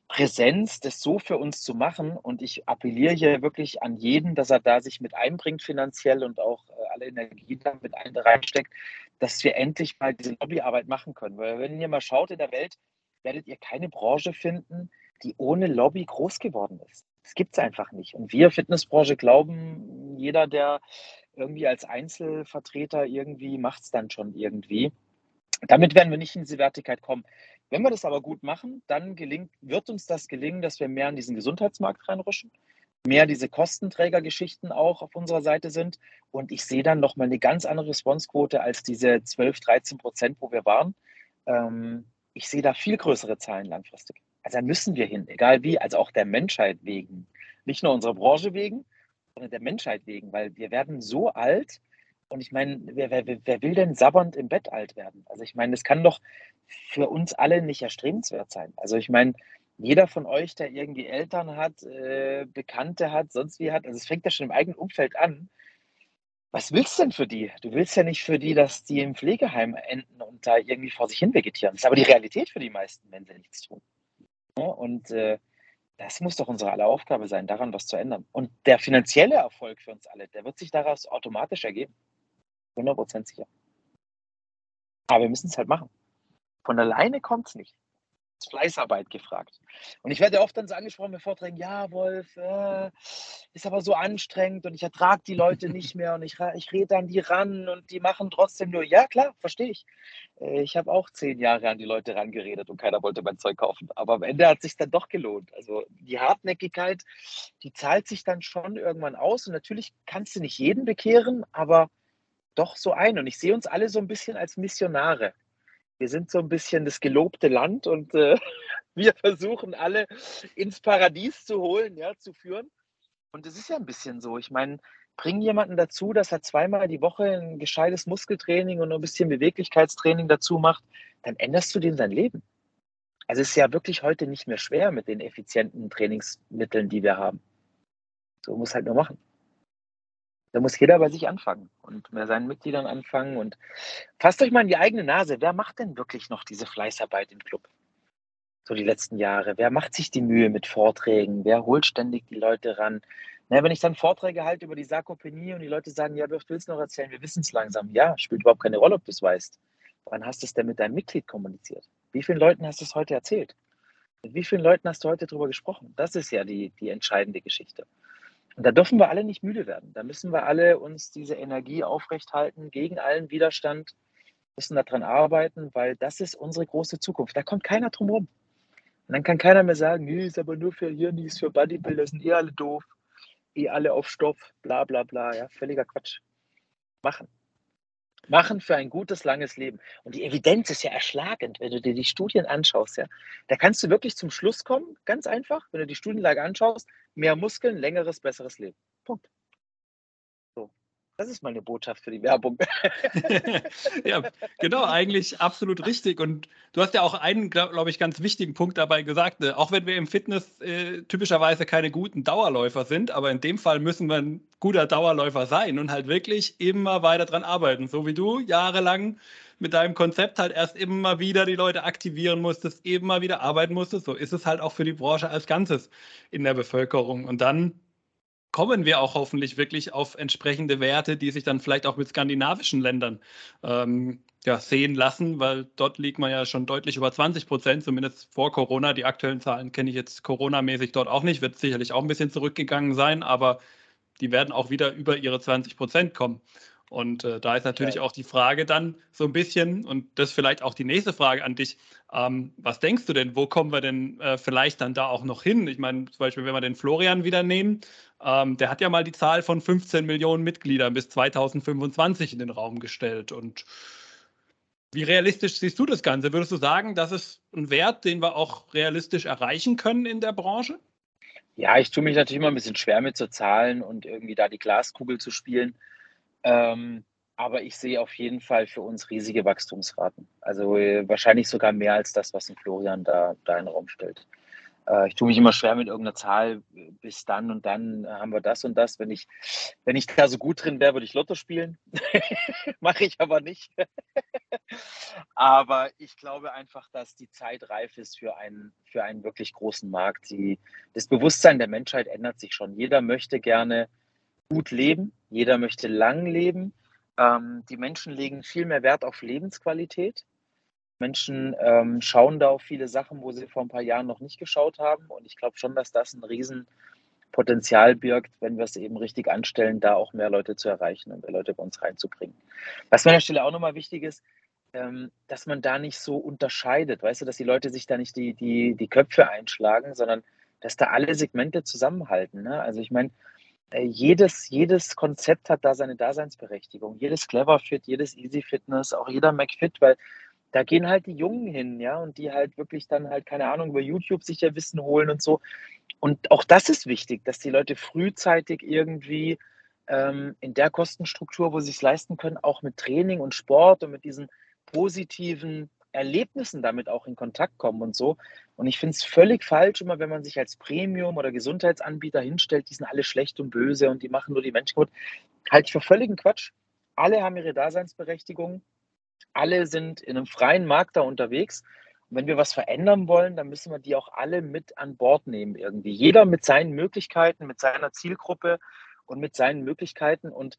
Präsenz, das so für uns zu machen. Und ich appelliere hier wirklich an jeden, dass er da sich mit einbringt finanziell und auch äh, alle Energie da mit reinsteckt, dass wir endlich mal diese Lobbyarbeit machen können. Weil wenn ihr mal schaut in der Welt, werdet ihr keine Branche finden, die ohne Lobby groß geworden ist. Das gibt es einfach nicht. Und wir Fitnessbranche glauben, jeder, der irgendwie als Einzelvertreter irgendwie macht es dann schon irgendwie. Damit werden wir nicht in diese Wertigkeit kommen. Wenn wir das aber gut machen, dann gelingt, wird uns das gelingen, dass wir mehr in diesen Gesundheitsmarkt reinrutschen, mehr diese Kostenträgergeschichten auch auf unserer Seite sind. Und ich sehe dann nochmal eine ganz andere Responsequote als diese 12, 13 Prozent, wo wir waren. Ähm, ich sehe da viel größere Zahlen langfristig. Also da müssen wir hin, egal wie, also auch der Menschheit wegen. Nicht nur unserer Branche wegen, sondern der Menschheit wegen, weil wir werden so alt. Und ich meine, wer, wer, wer will denn sabbernd im Bett alt werden? Also ich meine, das kann doch für uns alle nicht erstrebenswert sein. Also ich meine, jeder von euch, der irgendwie Eltern hat, äh, Bekannte hat, sonst wie hat, also es fängt ja schon im eigenen Umfeld an. Was willst du denn für die? Du willst ja nicht für die, dass die im Pflegeheim enden und da irgendwie vor sich hin vegetieren. Das ist aber die Realität für die meisten, wenn sie nichts tun. Ja, und äh, das muss doch unsere aller Aufgabe sein, daran was zu ändern. Und der finanzielle Erfolg für uns alle, der wird sich daraus automatisch ergeben. 100% sicher. Aber wir müssen es halt machen. Von alleine kommt es nicht. Fleißarbeit gefragt. Und ich werde oft dann so angesprochen bei Vorträgen, ja, Wolf, äh, ist aber so anstrengend und ich ertrage die Leute nicht mehr und ich, ich rede an die ran und die machen trotzdem nur, ja klar, verstehe ich. Äh, ich habe auch zehn Jahre an die Leute rangeredet und keiner wollte mein Zeug kaufen. Aber am Ende hat es sich dann doch gelohnt. Also die Hartnäckigkeit, die zahlt sich dann schon irgendwann aus und natürlich kannst du nicht jeden bekehren, aber doch so ein. Und ich sehe uns alle so ein bisschen als Missionare wir sind so ein bisschen das gelobte Land und äh, wir versuchen alle ins Paradies zu holen, ja, zu führen. Und es ist ja ein bisschen so. Ich meine, bring jemanden dazu, dass er zweimal die Woche ein gescheites Muskeltraining und ein bisschen Beweglichkeitstraining dazu macht, dann änderst du dem sein Leben. Also es ist ja wirklich heute nicht mehr schwer mit den effizienten Trainingsmitteln, die wir haben. So muss halt nur machen. Da muss jeder bei sich anfangen und bei seinen Mitgliedern anfangen. Und fasst euch mal in die eigene Nase. Wer macht denn wirklich noch diese Fleißarbeit im Club? So die letzten Jahre. Wer macht sich die Mühe mit Vorträgen? Wer holt ständig die Leute ran? Na, wenn ich dann Vorträge halte über die Sarkopenie und die Leute sagen, ja, wer willst du noch erzählen? Wir wissen es langsam. Ja, spielt überhaupt keine Rolle, ob du es weißt. Wann hast du es denn mit deinem Mitglied kommuniziert? Wie vielen Leuten hast du es heute erzählt? Mit wie vielen Leuten hast du heute darüber gesprochen? Das ist ja die, die entscheidende Geschichte. Und da dürfen wir alle nicht müde werden. Da müssen wir alle uns diese Energie aufrechthalten gegen allen Widerstand, müssen daran arbeiten, weil das ist unsere große Zukunft. Da kommt keiner drum rum. Und dann kann keiner mehr sagen, nee, ist aber nur für hier, ist für Bodybuilder, sind eh alle doof, eh alle auf Stoff, bla bla bla. Ja, völliger Quatsch. Machen machen für ein gutes, langes Leben. Und die Evidenz ist ja erschlagend, wenn du dir die Studien anschaust. Ja. Da kannst du wirklich zum Schluss kommen, ganz einfach, wenn du die Studienlage anschaust, mehr Muskeln, längeres, besseres Leben. Punkt. Das ist meine Botschaft für die Werbung. ja, genau, eigentlich absolut richtig. Und du hast ja auch einen, glaube glaub ich, ganz wichtigen Punkt dabei gesagt. Ne? Auch wenn wir im Fitness äh, typischerweise keine guten Dauerläufer sind, aber in dem Fall müssen wir ein guter Dauerläufer sein und halt wirklich immer weiter dran arbeiten. So wie du jahrelang mit deinem Konzept halt erst immer wieder die Leute aktivieren musstest, immer wieder arbeiten musstest. So ist es halt auch für die Branche als Ganzes in der Bevölkerung. Und dann kommen wir auch hoffentlich wirklich auf entsprechende Werte, die sich dann vielleicht auch mit skandinavischen Ländern ähm, ja, sehen lassen, weil dort liegt man ja schon deutlich über 20 Prozent, zumindest vor Corona. Die aktuellen Zahlen kenne ich jetzt Corona-mäßig dort auch nicht, wird sicherlich auch ein bisschen zurückgegangen sein, aber die werden auch wieder über ihre 20 Prozent kommen. Und äh, da ist natürlich ja. auch die Frage dann so ein bisschen, und das ist vielleicht auch die nächste Frage an dich, ähm, was denkst du denn, wo kommen wir denn äh, vielleicht dann da auch noch hin? Ich meine, zum Beispiel, wenn wir den Florian wieder nehmen, ähm, der hat ja mal die Zahl von 15 Millionen Mitgliedern bis 2025 in den Raum gestellt. Und wie realistisch siehst du das Ganze? Würdest du sagen, das ist ein Wert, den wir auch realistisch erreichen können in der Branche? Ja, ich tue mich natürlich immer ein bisschen schwer mit so Zahlen und irgendwie da die Glaskugel zu spielen. Ähm, aber ich sehe auf jeden Fall für uns riesige Wachstumsraten. Also äh, wahrscheinlich sogar mehr als das, was ein Florian da, da in den Raum stellt. Äh, ich tue mich immer schwer mit irgendeiner Zahl. Bis dann und dann haben wir das und das. Wenn ich, wenn ich da so gut drin wäre, würde ich Lotto spielen. Mache ich aber nicht. aber ich glaube einfach, dass die Zeit reif ist für einen, für einen wirklich großen Markt. Die, das Bewusstsein der Menschheit ändert sich schon. Jeder möchte gerne gut leben, jeder möchte lang leben. Ähm, die Menschen legen viel mehr Wert auf Lebensqualität. Menschen ähm, schauen da auf viele Sachen, wo sie vor ein paar Jahren noch nicht geschaut haben. Und ich glaube schon, dass das ein Riesenpotenzial birgt, wenn wir es eben richtig anstellen, da auch mehr Leute zu erreichen und mehr Leute bei uns reinzubringen. Was mir an der Stelle auch nochmal wichtig ist, ähm, dass man da nicht so unterscheidet, weißt du, dass die Leute sich da nicht die, die, die Köpfe einschlagen, sondern dass da alle Segmente zusammenhalten. Ne? Also ich meine, äh, jedes, jedes Konzept hat da seine Daseinsberechtigung. Jedes Clever Fit, jedes Easy Fitness, auch jeder McFit, weil da gehen halt die Jungen hin, ja, und die halt wirklich dann halt, keine Ahnung, über YouTube sich ja Wissen holen und so. Und auch das ist wichtig, dass die Leute frühzeitig irgendwie ähm, in der Kostenstruktur, wo sie es leisten können, auch mit Training und Sport und mit diesen positiven Erlebnissen damit auch in Kontakt kommen und so. Und ich finde es völlig falsch, immer wenn man sich als Premium- oder Gesundheitsanbieter hinstellt, die sind alle schlecht und böse und die machen nur die Menschen gut. Halte ich für völligen Quatsch. Alle haben ihre Daseinsberechtigung. Alle sind in einem freien Markt da unterwegs. Und wenn wir was verändern wollen, dann müssen wir die auch alle mit an Bord nehmen irgendwie. Jeder mit seinen Möglichkeiten, mit seiner Zielgruppe und mit seinen Möglichkeiten. Und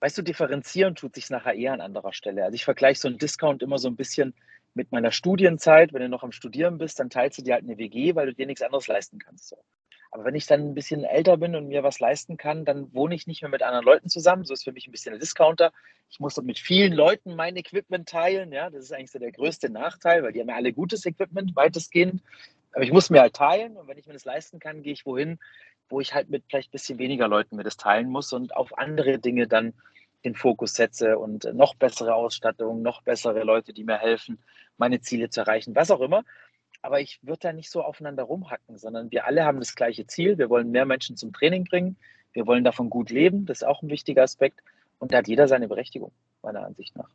weißt du, differenzieren tut sich nachher eher an anderer Stelle. Also ich vergleiche so einen Discount immer so ein bisschen mit meiner Studienzeit. Wenn du noch am Studieren bist, dann teilst du dir halt eine WG, weil du dir nichts anderes leisten kannst. So. Aber wenn ich dann ein bisschen älter bin und mir was leisten kann, dann wohne ich nicht mehr mit anderen Leuten zusammen. So ist für mich ein bisschen ein Discounter. Ich muss mit vielen Leuten mein Equipment teilen. Ja, das ist eigentlich so der größte Nachteil, weil die haben ja alle gutes Equipment, weitestgehend. Aber ich muss mir halt teilen und wenn ich mir das leisten kann, gehe ich wohin, wo ich halt mit vielleicht ein bisschen weniger Leuten mir das teilen muss und auf andere Dinge dann den Fokus setze und noch bessere Ausstattung, noch bessere Leute, die mir helfen, meine Ziele zu erreichen, was auch immer. Aber ich würde da nicht so aufeinander rumhacken, sondern wir alle haben das gleiche Ziel. Wir wollen mehr Menschen zum Training bringen. Wir wollen davon gut leben. Das ist auch ein wichtiger Aspekt. Und da hat jeder seine Berechtigung, meiner Ansicht nach.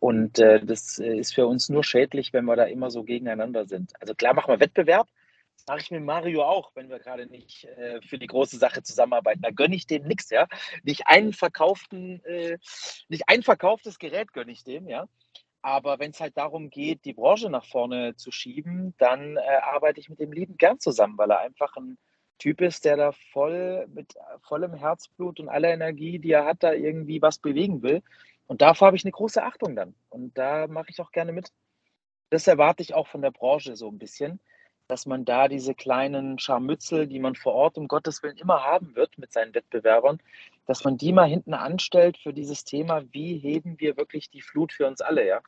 Und äh, das äh, ist für uns nur schädlich, wenn wir da immer so gegeneinander sind. Also klar machen wir Wettbewerb. Das mache ich mit Mario auch, wenn wir gerade nicht äh, für die große Sache zusammenarbeiten. Da gönne ich dem nichts, ja. Nicht einen verkauften, äh, nicht ein verkauftes Gerät gönne ich dem, ja. Aber wenn es halt darum geht, die Branche nach vorne zu schieben, dann äh, arbeite ich mit dem Lieben gern zusammen, weil er einfach ein Typ ist, der da voll mit vollem Herzblut und aller Energie, die er hat, da irgendwie was bewegen will. Und dafür habe ich eine große Achtung dann. Und da mache ich auch gerne mit. Das erwarte ich auch von der Branche so ein bisschen, dass man da diese kleinen Scharmützel, die man vor Ort um Gottes Willen immer haben wird mit seinen Wettbewerbern, dass man die mal hinten anstellt für dieses Thema, wie heben wir wirklich die Flut für uns alle, ja?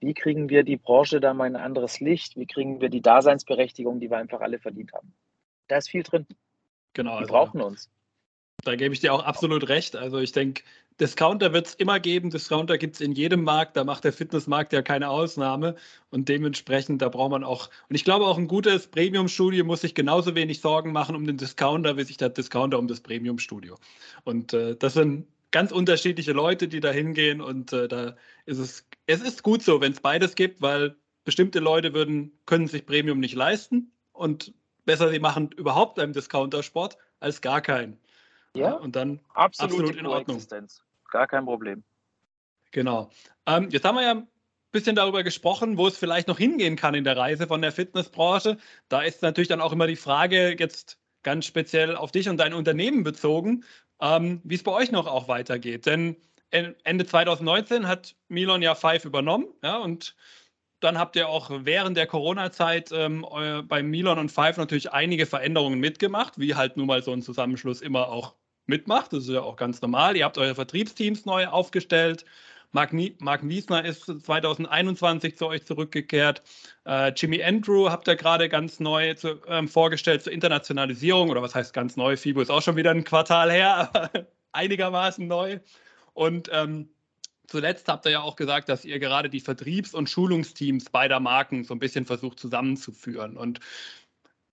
Wie kriegen wir die Branche da mal ein anderes Licht? Wie kriegen wir die Daseinsberechtigung, die wir einfach alle verdient haben? Da ist viel drin. Genau. Die also, brauchen uns. Da gebe ich dir auch absolut recht. Also ich denke, Discounter wird es immer geben. Discounter gibt es in jedem Markt. Da macht der Fitnessmarkt ja keine Ausnahme. Und dementsprechend, da braucht man auch. Und ich glaube, auch ein gutes Premium-Studio muss sich genauso wenig Sorgen machen um den Discounter, wie sich der Discounter um das Premium-Studio. Und äh, das sind ganz unterschiedliche Leute, die da hingehen. Und äh, da ist es, es ist gut so, wenn es beides gibt, weil bestimmte Leute würden, können sich Premium nicht leisten. Und besser, sie machen überhaupt einen Discounter-Sport als gar keinen. Ja, und dann absolut, absolut in Ordnung. Gar kein Problem. Genau. Ähm, jetzt haben wir ja ein bisschen darüber gesprochen, wo es vielleicht noch hingehen kann in der Reise von der Fitnessbranche. Da ist natürlich dann auch immer die Frage, jetzt ganz speziell auf dich und dein Unternehmen bezogen, ähm, wie es bei euch noch auch weitergeht. Denn Ende 2019 hat Milon ja Five übernommen ja, und dann habt ihr auch während der Corona-Zeit ähm, bei Milon und Five natürlich einige Veränderungen mitgemacht, wie halt nun mal so ein Zusammenschluss immer auch mitmacht. Das ist ja auch ganz normal. Ihr habt eure Vertriebsteams neu aufgestellt. Mark, Mark Wiesner ist 2021 zu euch zurückgekehrt. Äh, Jimmy Andrew habt ihr gerade ganz neu zu, ähm, vorgestellt zur Internationalisierung. Oder was heißt ganz neu? FIBO ist auch schon wieder ein Quartal her, einigermaßen neu. Und ähm, zuletzt habt ihr ja auch gesagt, dass ihr gerade die Vertriebs- und Schulungsteams beider Marken so ein bisschen versucht zusammenzuführen. Und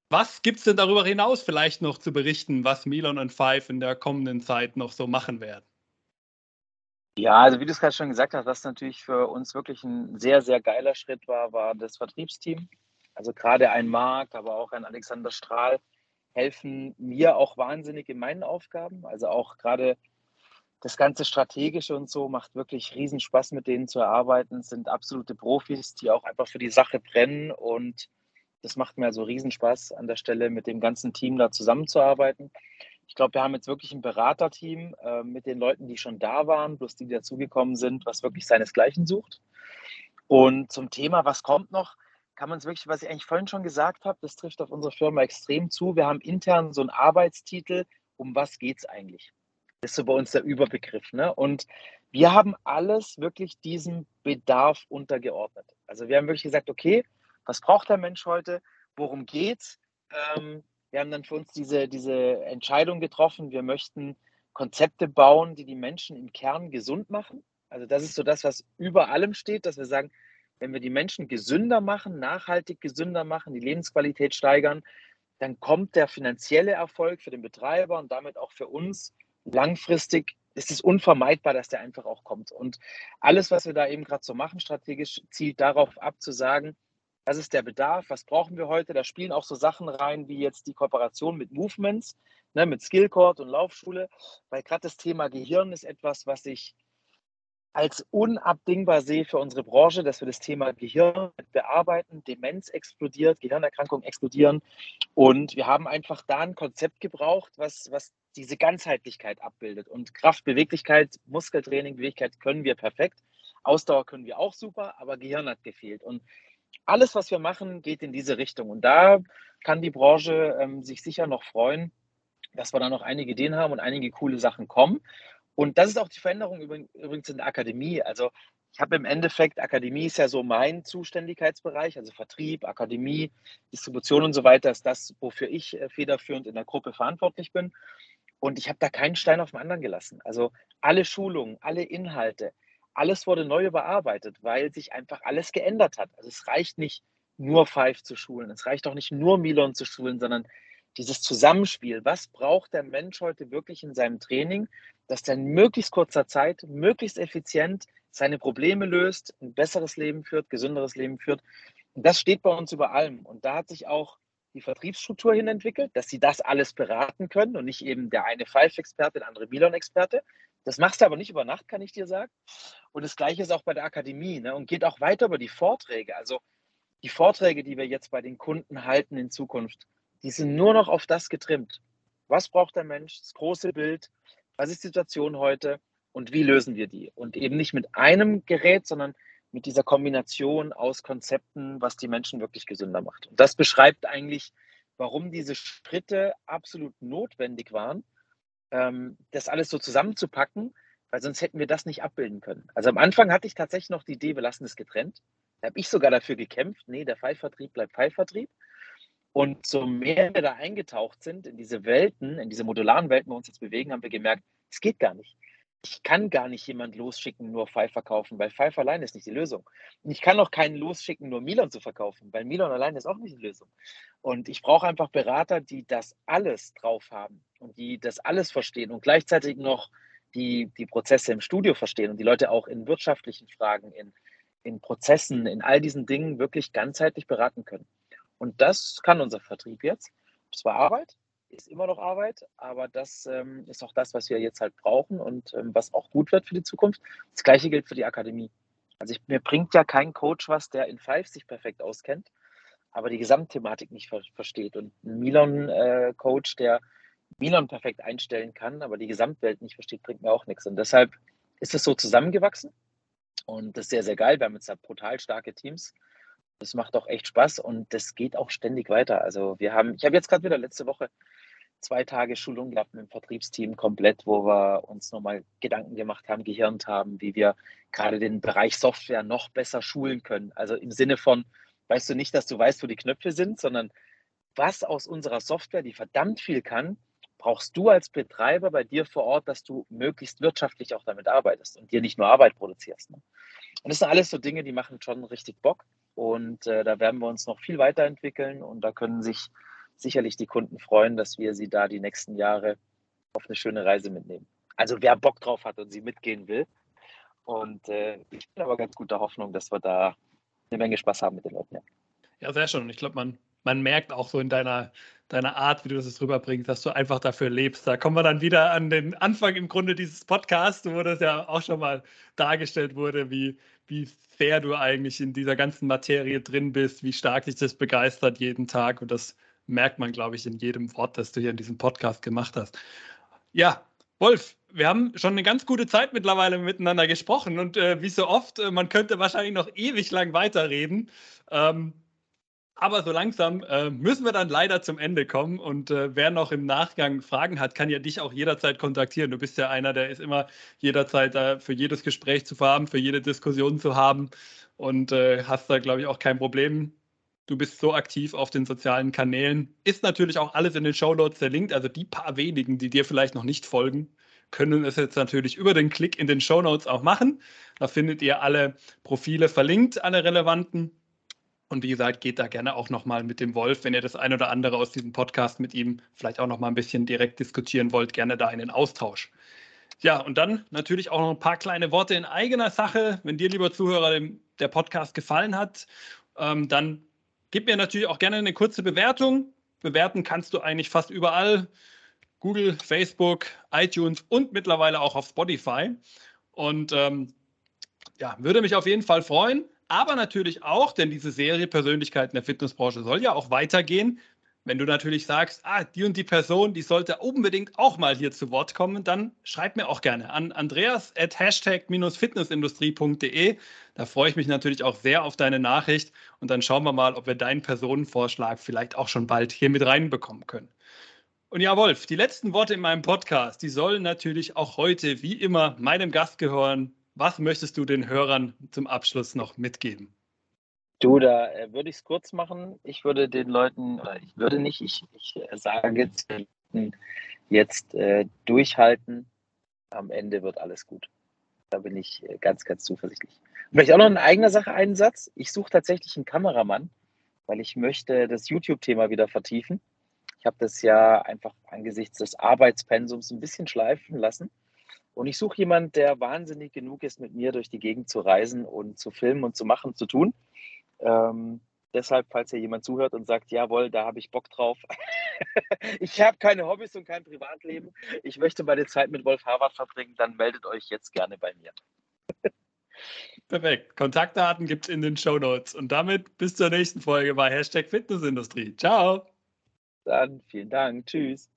was gibt es denn darüber hinaus vielleicht noch zu berichten, was Milan und Five in der kommenden Zeit noch so machen werden? Ja, also wie du es gerade schon gesagt hast, was natürlich für uns wirklich ein sehr, sehr geiler Schritt war, war das Vertriebsteam. Also gerade ein Marc, aber auch ein Alexander Strahl helfen mir auch wahnsinnig in meinen Aufgaben. Also auch gerade das ganze Strategische und so macht wirklich riesen Spaß, mit denen zu erarbeiten. Es sind absolute Profis, die auch einfach für die Sache brennen und das macht mir also Riesenspaß an der Stelle, mit dem ganzen Team da zusammenzuarbeiten. Ich glaube, wir haben jetzt wirklich ein Beraterteam äh, mit den Leuten, die schon da waren, plus die, die dazugekommen sind, was wirklich seinesgleichen sucht. Und zum Thema, was kommt noch, kann man es wirklich, was ich eigentlich vorhin schon gesagt habe, das trifft auf unsere Firma extrem zu. Wir haben intern so einen Arbeitstitel, um was geht es eigentlich? Das ist so bei uns der Überbegriff. Ne? Und wir haben alles wirklich diesem Bedarf untergeordnet. Also wir haben wirklich gesagt, okay, was braucht der Mensch heute, worum geht's. Ähm, wir haben dann für uns diese, diese Entscheidung getroffen, wir möchten Konzepte bauen, die die Menschen im Kern gesund machen. Also das ist so das, was über allem steht, dass wir sagen, wenn wir die Menschen gesünder machen, nachhaltig gesünder machen, die Lebensqualität steigern, dann kommt der finanzielle Erfolg für den Betreiber und damit auch für uns langfristig ist es unvermeidbar, dass der einfach auch kommt. Und alles, was wir da eben gerade so machen, strategisch, zielt darauf ab zu sagen, was ist der Bedarf, was brauchen wir heute. Da spielen auch so Sachen rein, wie jetzt die Kooperation mit Movements, ne, mit Skillcourt und Laufschule, weil gerade das Thema Gehirn ist etwas, was ich als unabdingbar sehe für unsere Branche, dass wir das Thema Gehirn bearbeiten. Demenz explodiert, Gehirnerkrankungen explodieren. Und wir haben einfach da ein Konzept gebraucht, was, was diese Ganzheitlichkeit abbildet. Und Kraft, Beweglichkeit, Muskeltraining, Beweglichkeit können wir perfekt. Ausdauer können wir auch super, aber Gehirn hat gefehlt. Und alles, was wir machen, geht in diese Richtung. Und da kann die Branche ähm, sich sicher noch freuen, dass wir da noch einige Ideen haben und einige coole Sachen kommen. Und das ist auch die Veränderung übrigens in der Akademie. Also ich habe im Endeffekt, Akademie ist ja so mein Zuständigkeitsbereich, also Vertrieb, Akademie, Distribution und so weiter, ist das, wofür ich äh, federführend in der Gruppe verantwortlich bin. Und ich habe da keinen Stein auf dem anderen gelassen. Also alle Schulungen, alle Inhalte, alles wurde neu überarbeitet, weil sich einfach alles geändert hat. Also es reicht nicht nur Five zu schulen, es reicht auch nicht nur Milon zu schulen, sondern dieses Zusammenspiel, was braucht der Mensch heute wirklich in seinem Training, dass der in möglichst kurzer Zeit, möglichst effizient seine Probleme löst, ein besseres Leben führt, gesünderes Leben führt. Und das steht bei uns über allem. Und da hat sich auch die Vertriebsstruktur hin entwickelt, dass sie das alles beraten können und nicht eben der eine Five-Experte, der andere Milon-Experte. Das machst du aber nicht über Nacht, kann ich dir sagen. Und das Gleiche ist auch bei der Akademie ne? und geht auch weiter über die Vorträge. Also die Vorträge, die wir jetzt bei den Kunden halten in Zukunft, die sind nur noch auf das getrimmt. Was braucht der Mensch? Das große Bild. Was ist die Situation heute? Und wie lösen wir die? Und eben nicht mit einem Gerät, sondern mit dieser Kombination aus Konzepten, was die Menschen wirklich gesünder macht. Und das beschreibt eigentlich, warum diese Schritte absolut notwendig waren, das alles so zusammenzupacken, weil sonst hätten wir das nicht abbilden können. Also am Anfang hatte ich tatsächlich noch die Idee, wir lassen es getrennt. Da habe ich sogar dafür gekämpft, nee, der Pfeilvertrieb bleibt Pfeilvertrieb. Und so mehr wir da eingetaucht sind in diese Welten, in diese modularen Welten, wo wir uns jetzt bewegen, haben wir gemerkt, es geht gar nicht. Ich kann gar nicht jemand losschicken, nur Five verkaufen, weil Five allein ist nicht die Lösung. Ich kann auch keinen losschicken, nur Milan zu verkaufen, weil Milan allein ist auch nicht die Lösung. Und ich brauche einfach Berater, die das alles drauf haben und die das alles verstehen und gleichzeitig noch die, die Prozesse im Studio verstehen und die Leute auch in wirtschaftlichen Fragen, in, in Prozessen, in all diesen Dingen wirklich ganzheitlich beraten können. Und das kann unser Vertrieb jetzt. Es war Arbeit, ist immer noch Arbeit, aber das ähm, ist auch das, was wir jetzt halt brauchen und ähm, was auch gut wird für die Zukunft. Das gleiche gilt für die Akademie. Also ich, mir bringt ja kein Coach was, der in Five sich perfekt auskennt, aber die Gesamtthematik nicht ver versteht. Und ein Milon-Coach, äh, der Milon perfekt einstellen kann, aber die Gesamtwelt nicht versteht, bringt mir auch nichts. Und deshalb ist es so zusammengewachsen und das ist sehr, sehr geil. Wir haben jetzt da brutal starke Teams das macht auch echt Spaß und das geht auch ständig weiter. Also wir haben, ich habe jetzt gerade wieder letzte Woche zwei Tage Schulung gehabt mit dem Vertriebsteam komplett, wo wir uns nochmal Gedanken gemacht haben, gehirnt haben, wie wir gerade den Bereich Software noch besser schulen können. Also im Sinne von, weißt du nicht, dass du weißt, wo die Knöpfe sind, sondern was aus unserer Software, die verdammt viel kann, brauchst du als Betreiber bei dir vor Ort, dass du möglichst wirtschaftlich auch damit arbeitest und dir nicht nur Arbeit produzierst. Ne? Und das sind alles so Dinge, die machen schon richtig Bock. Und äh, da werden wir uns noch viel weiterentwickeln und da können sich sicherlich die Kunden freuen, dass wir sie da die nächsten Jahre auf eine schöne Reise mitnehmen. Also wer Bock drauf hat und sie mitgehen will. Und äh, ich bin aber ganz guter Hoffnung, dass wir da eine Menge Spaß haben mit den Leuten. Ja, ja sehr schön. Und ich glaube, man, man merkt auch so in deiner, deiner Art, wie du das rüberbringst, dass du einfach dafür lebst. Da kommen wir dann wieder an den Anfang im Grunde dieses Podcasts, wo das ja auch schon mal dargestellt wurde, wie, wie fair du eigentlich in dieser ganzen Materie drin bist, wie stark dich das begeistert jeden Tag. Und das merkt man, glaube ich, in jedem Wort, das du hier in diesem Podcast gemacht hast. Ja, Wolf, wir haben schon eine ganz gute Zeit mittlerweile miteinander gesprochen und äh, wie so oft, äh, man könnte wahrscheinlich noch ewig lang weiterreden. Ähm, aber so langsam äh, müssen wir dann leider zum Ende kommen. Und äh, wer noch im Nachgang Fragen hat, kann ja dich auch jederzeit kontaktieren. Du bist ja einer, der ist immer jederzeit da für jedes Gespräch zu haben, für jede Diskussion zu haben und äh, hast da, glaube ich, auch kein Problem. Du bist so aktiv auf den sozialen Kanälen. Ist natürlich auch alles in den Show Notes verlinkt. Also die paar wenigen, die dir vielleicht noch nicht folgen, können es jetzt natürlich über den Klick in den Show Notes auch machen. Da findet ihr alle Profile verlinkt, alle relevanten. Und wie gesagt, geht da gerne auch nochmal mit dem Wolf, wenn ihr das ein oder andere aus diesem Podcast mit ihm vielleicht auch nochmal ein bisschen direkt diskutieren wollt, gerne da in den Austausch. Ja, und dann natürlich auch noch ein paar kleine Worte in eigener Sache. Wenn dir, lieber Zuhörer, der Podcast gefallen hat, ähm, dann gib mir natürlich auch gerne eine kurze Bewertung. Bewerten kannst du eigentlich fast überall. Google, Facebook, iTunes und mittlerweile auch auf Spotify. Und ähm, ja, würde mich auf jeden Fall freuen. Aber natürlich auch, denn diese Serie Persönlichkeiten der Fitnessbranche soll ja auch weitergehen. Wenn du natürlich sagst, ah, die und die Person, die sollte unbedingt auch mal hier zu Wort kommen, dann schreib mir auch gerne an andreas at hashtag-fitnessindustrie.de. Da freue ich mich natürlich auch sehr auf deine Nachricht und dann schauen wir mal, ob wir deinen Personenvorschlag vielleicht auch schon bald hier mit reinbekommen können. Und ja, Wolf, die letzten Worte in meinem Podcast, die sollen natürlich auch heute wie immer meinem Gast gehören. Was möchtest du den Hörern zum Abschluss noch mitgeben? Du, da äh, würde ich es kurz machen. Ich würde den Leuten, oder ich würde nicht, ich, ich äh, sage jetzt, jetzt äh, durchhalten. Am Ende wird alles gut. Da bin ich äh, ganz, ganz zuversichtlich. Vielleicht auch noch in eigener Sache einen Satz. Ich suche tatsächlich einen Kameramann, weil ich möchte das YouTube-Thema wieder vertiefen. Ich habe das ja einfach angesichts des Arbeitspensums ein bisschen schleifen lassen. Und ich suche jemanden, der wahnsinnig genug ist, mit mir durch die Gegend zu reisen und zu filmen und zu machen, zu tun. Ähm, deshalb, falls hier jemand zuhört und sagt, jawohl, da habe ich Bock drauf. ich habe keine Hobbys und kein Privatleben. Ich möchte meine Zeit mit Wolf Harvard verbringen, dann meldet euch jetzt gerne bei mir. Perfekt. Kontaktdaten gibt es in den Show Notes. Und damit bis zur nächsten Folge bei Hashtag Fitnessindustrie. Ciao. Dann vielen Dank. Tschüss.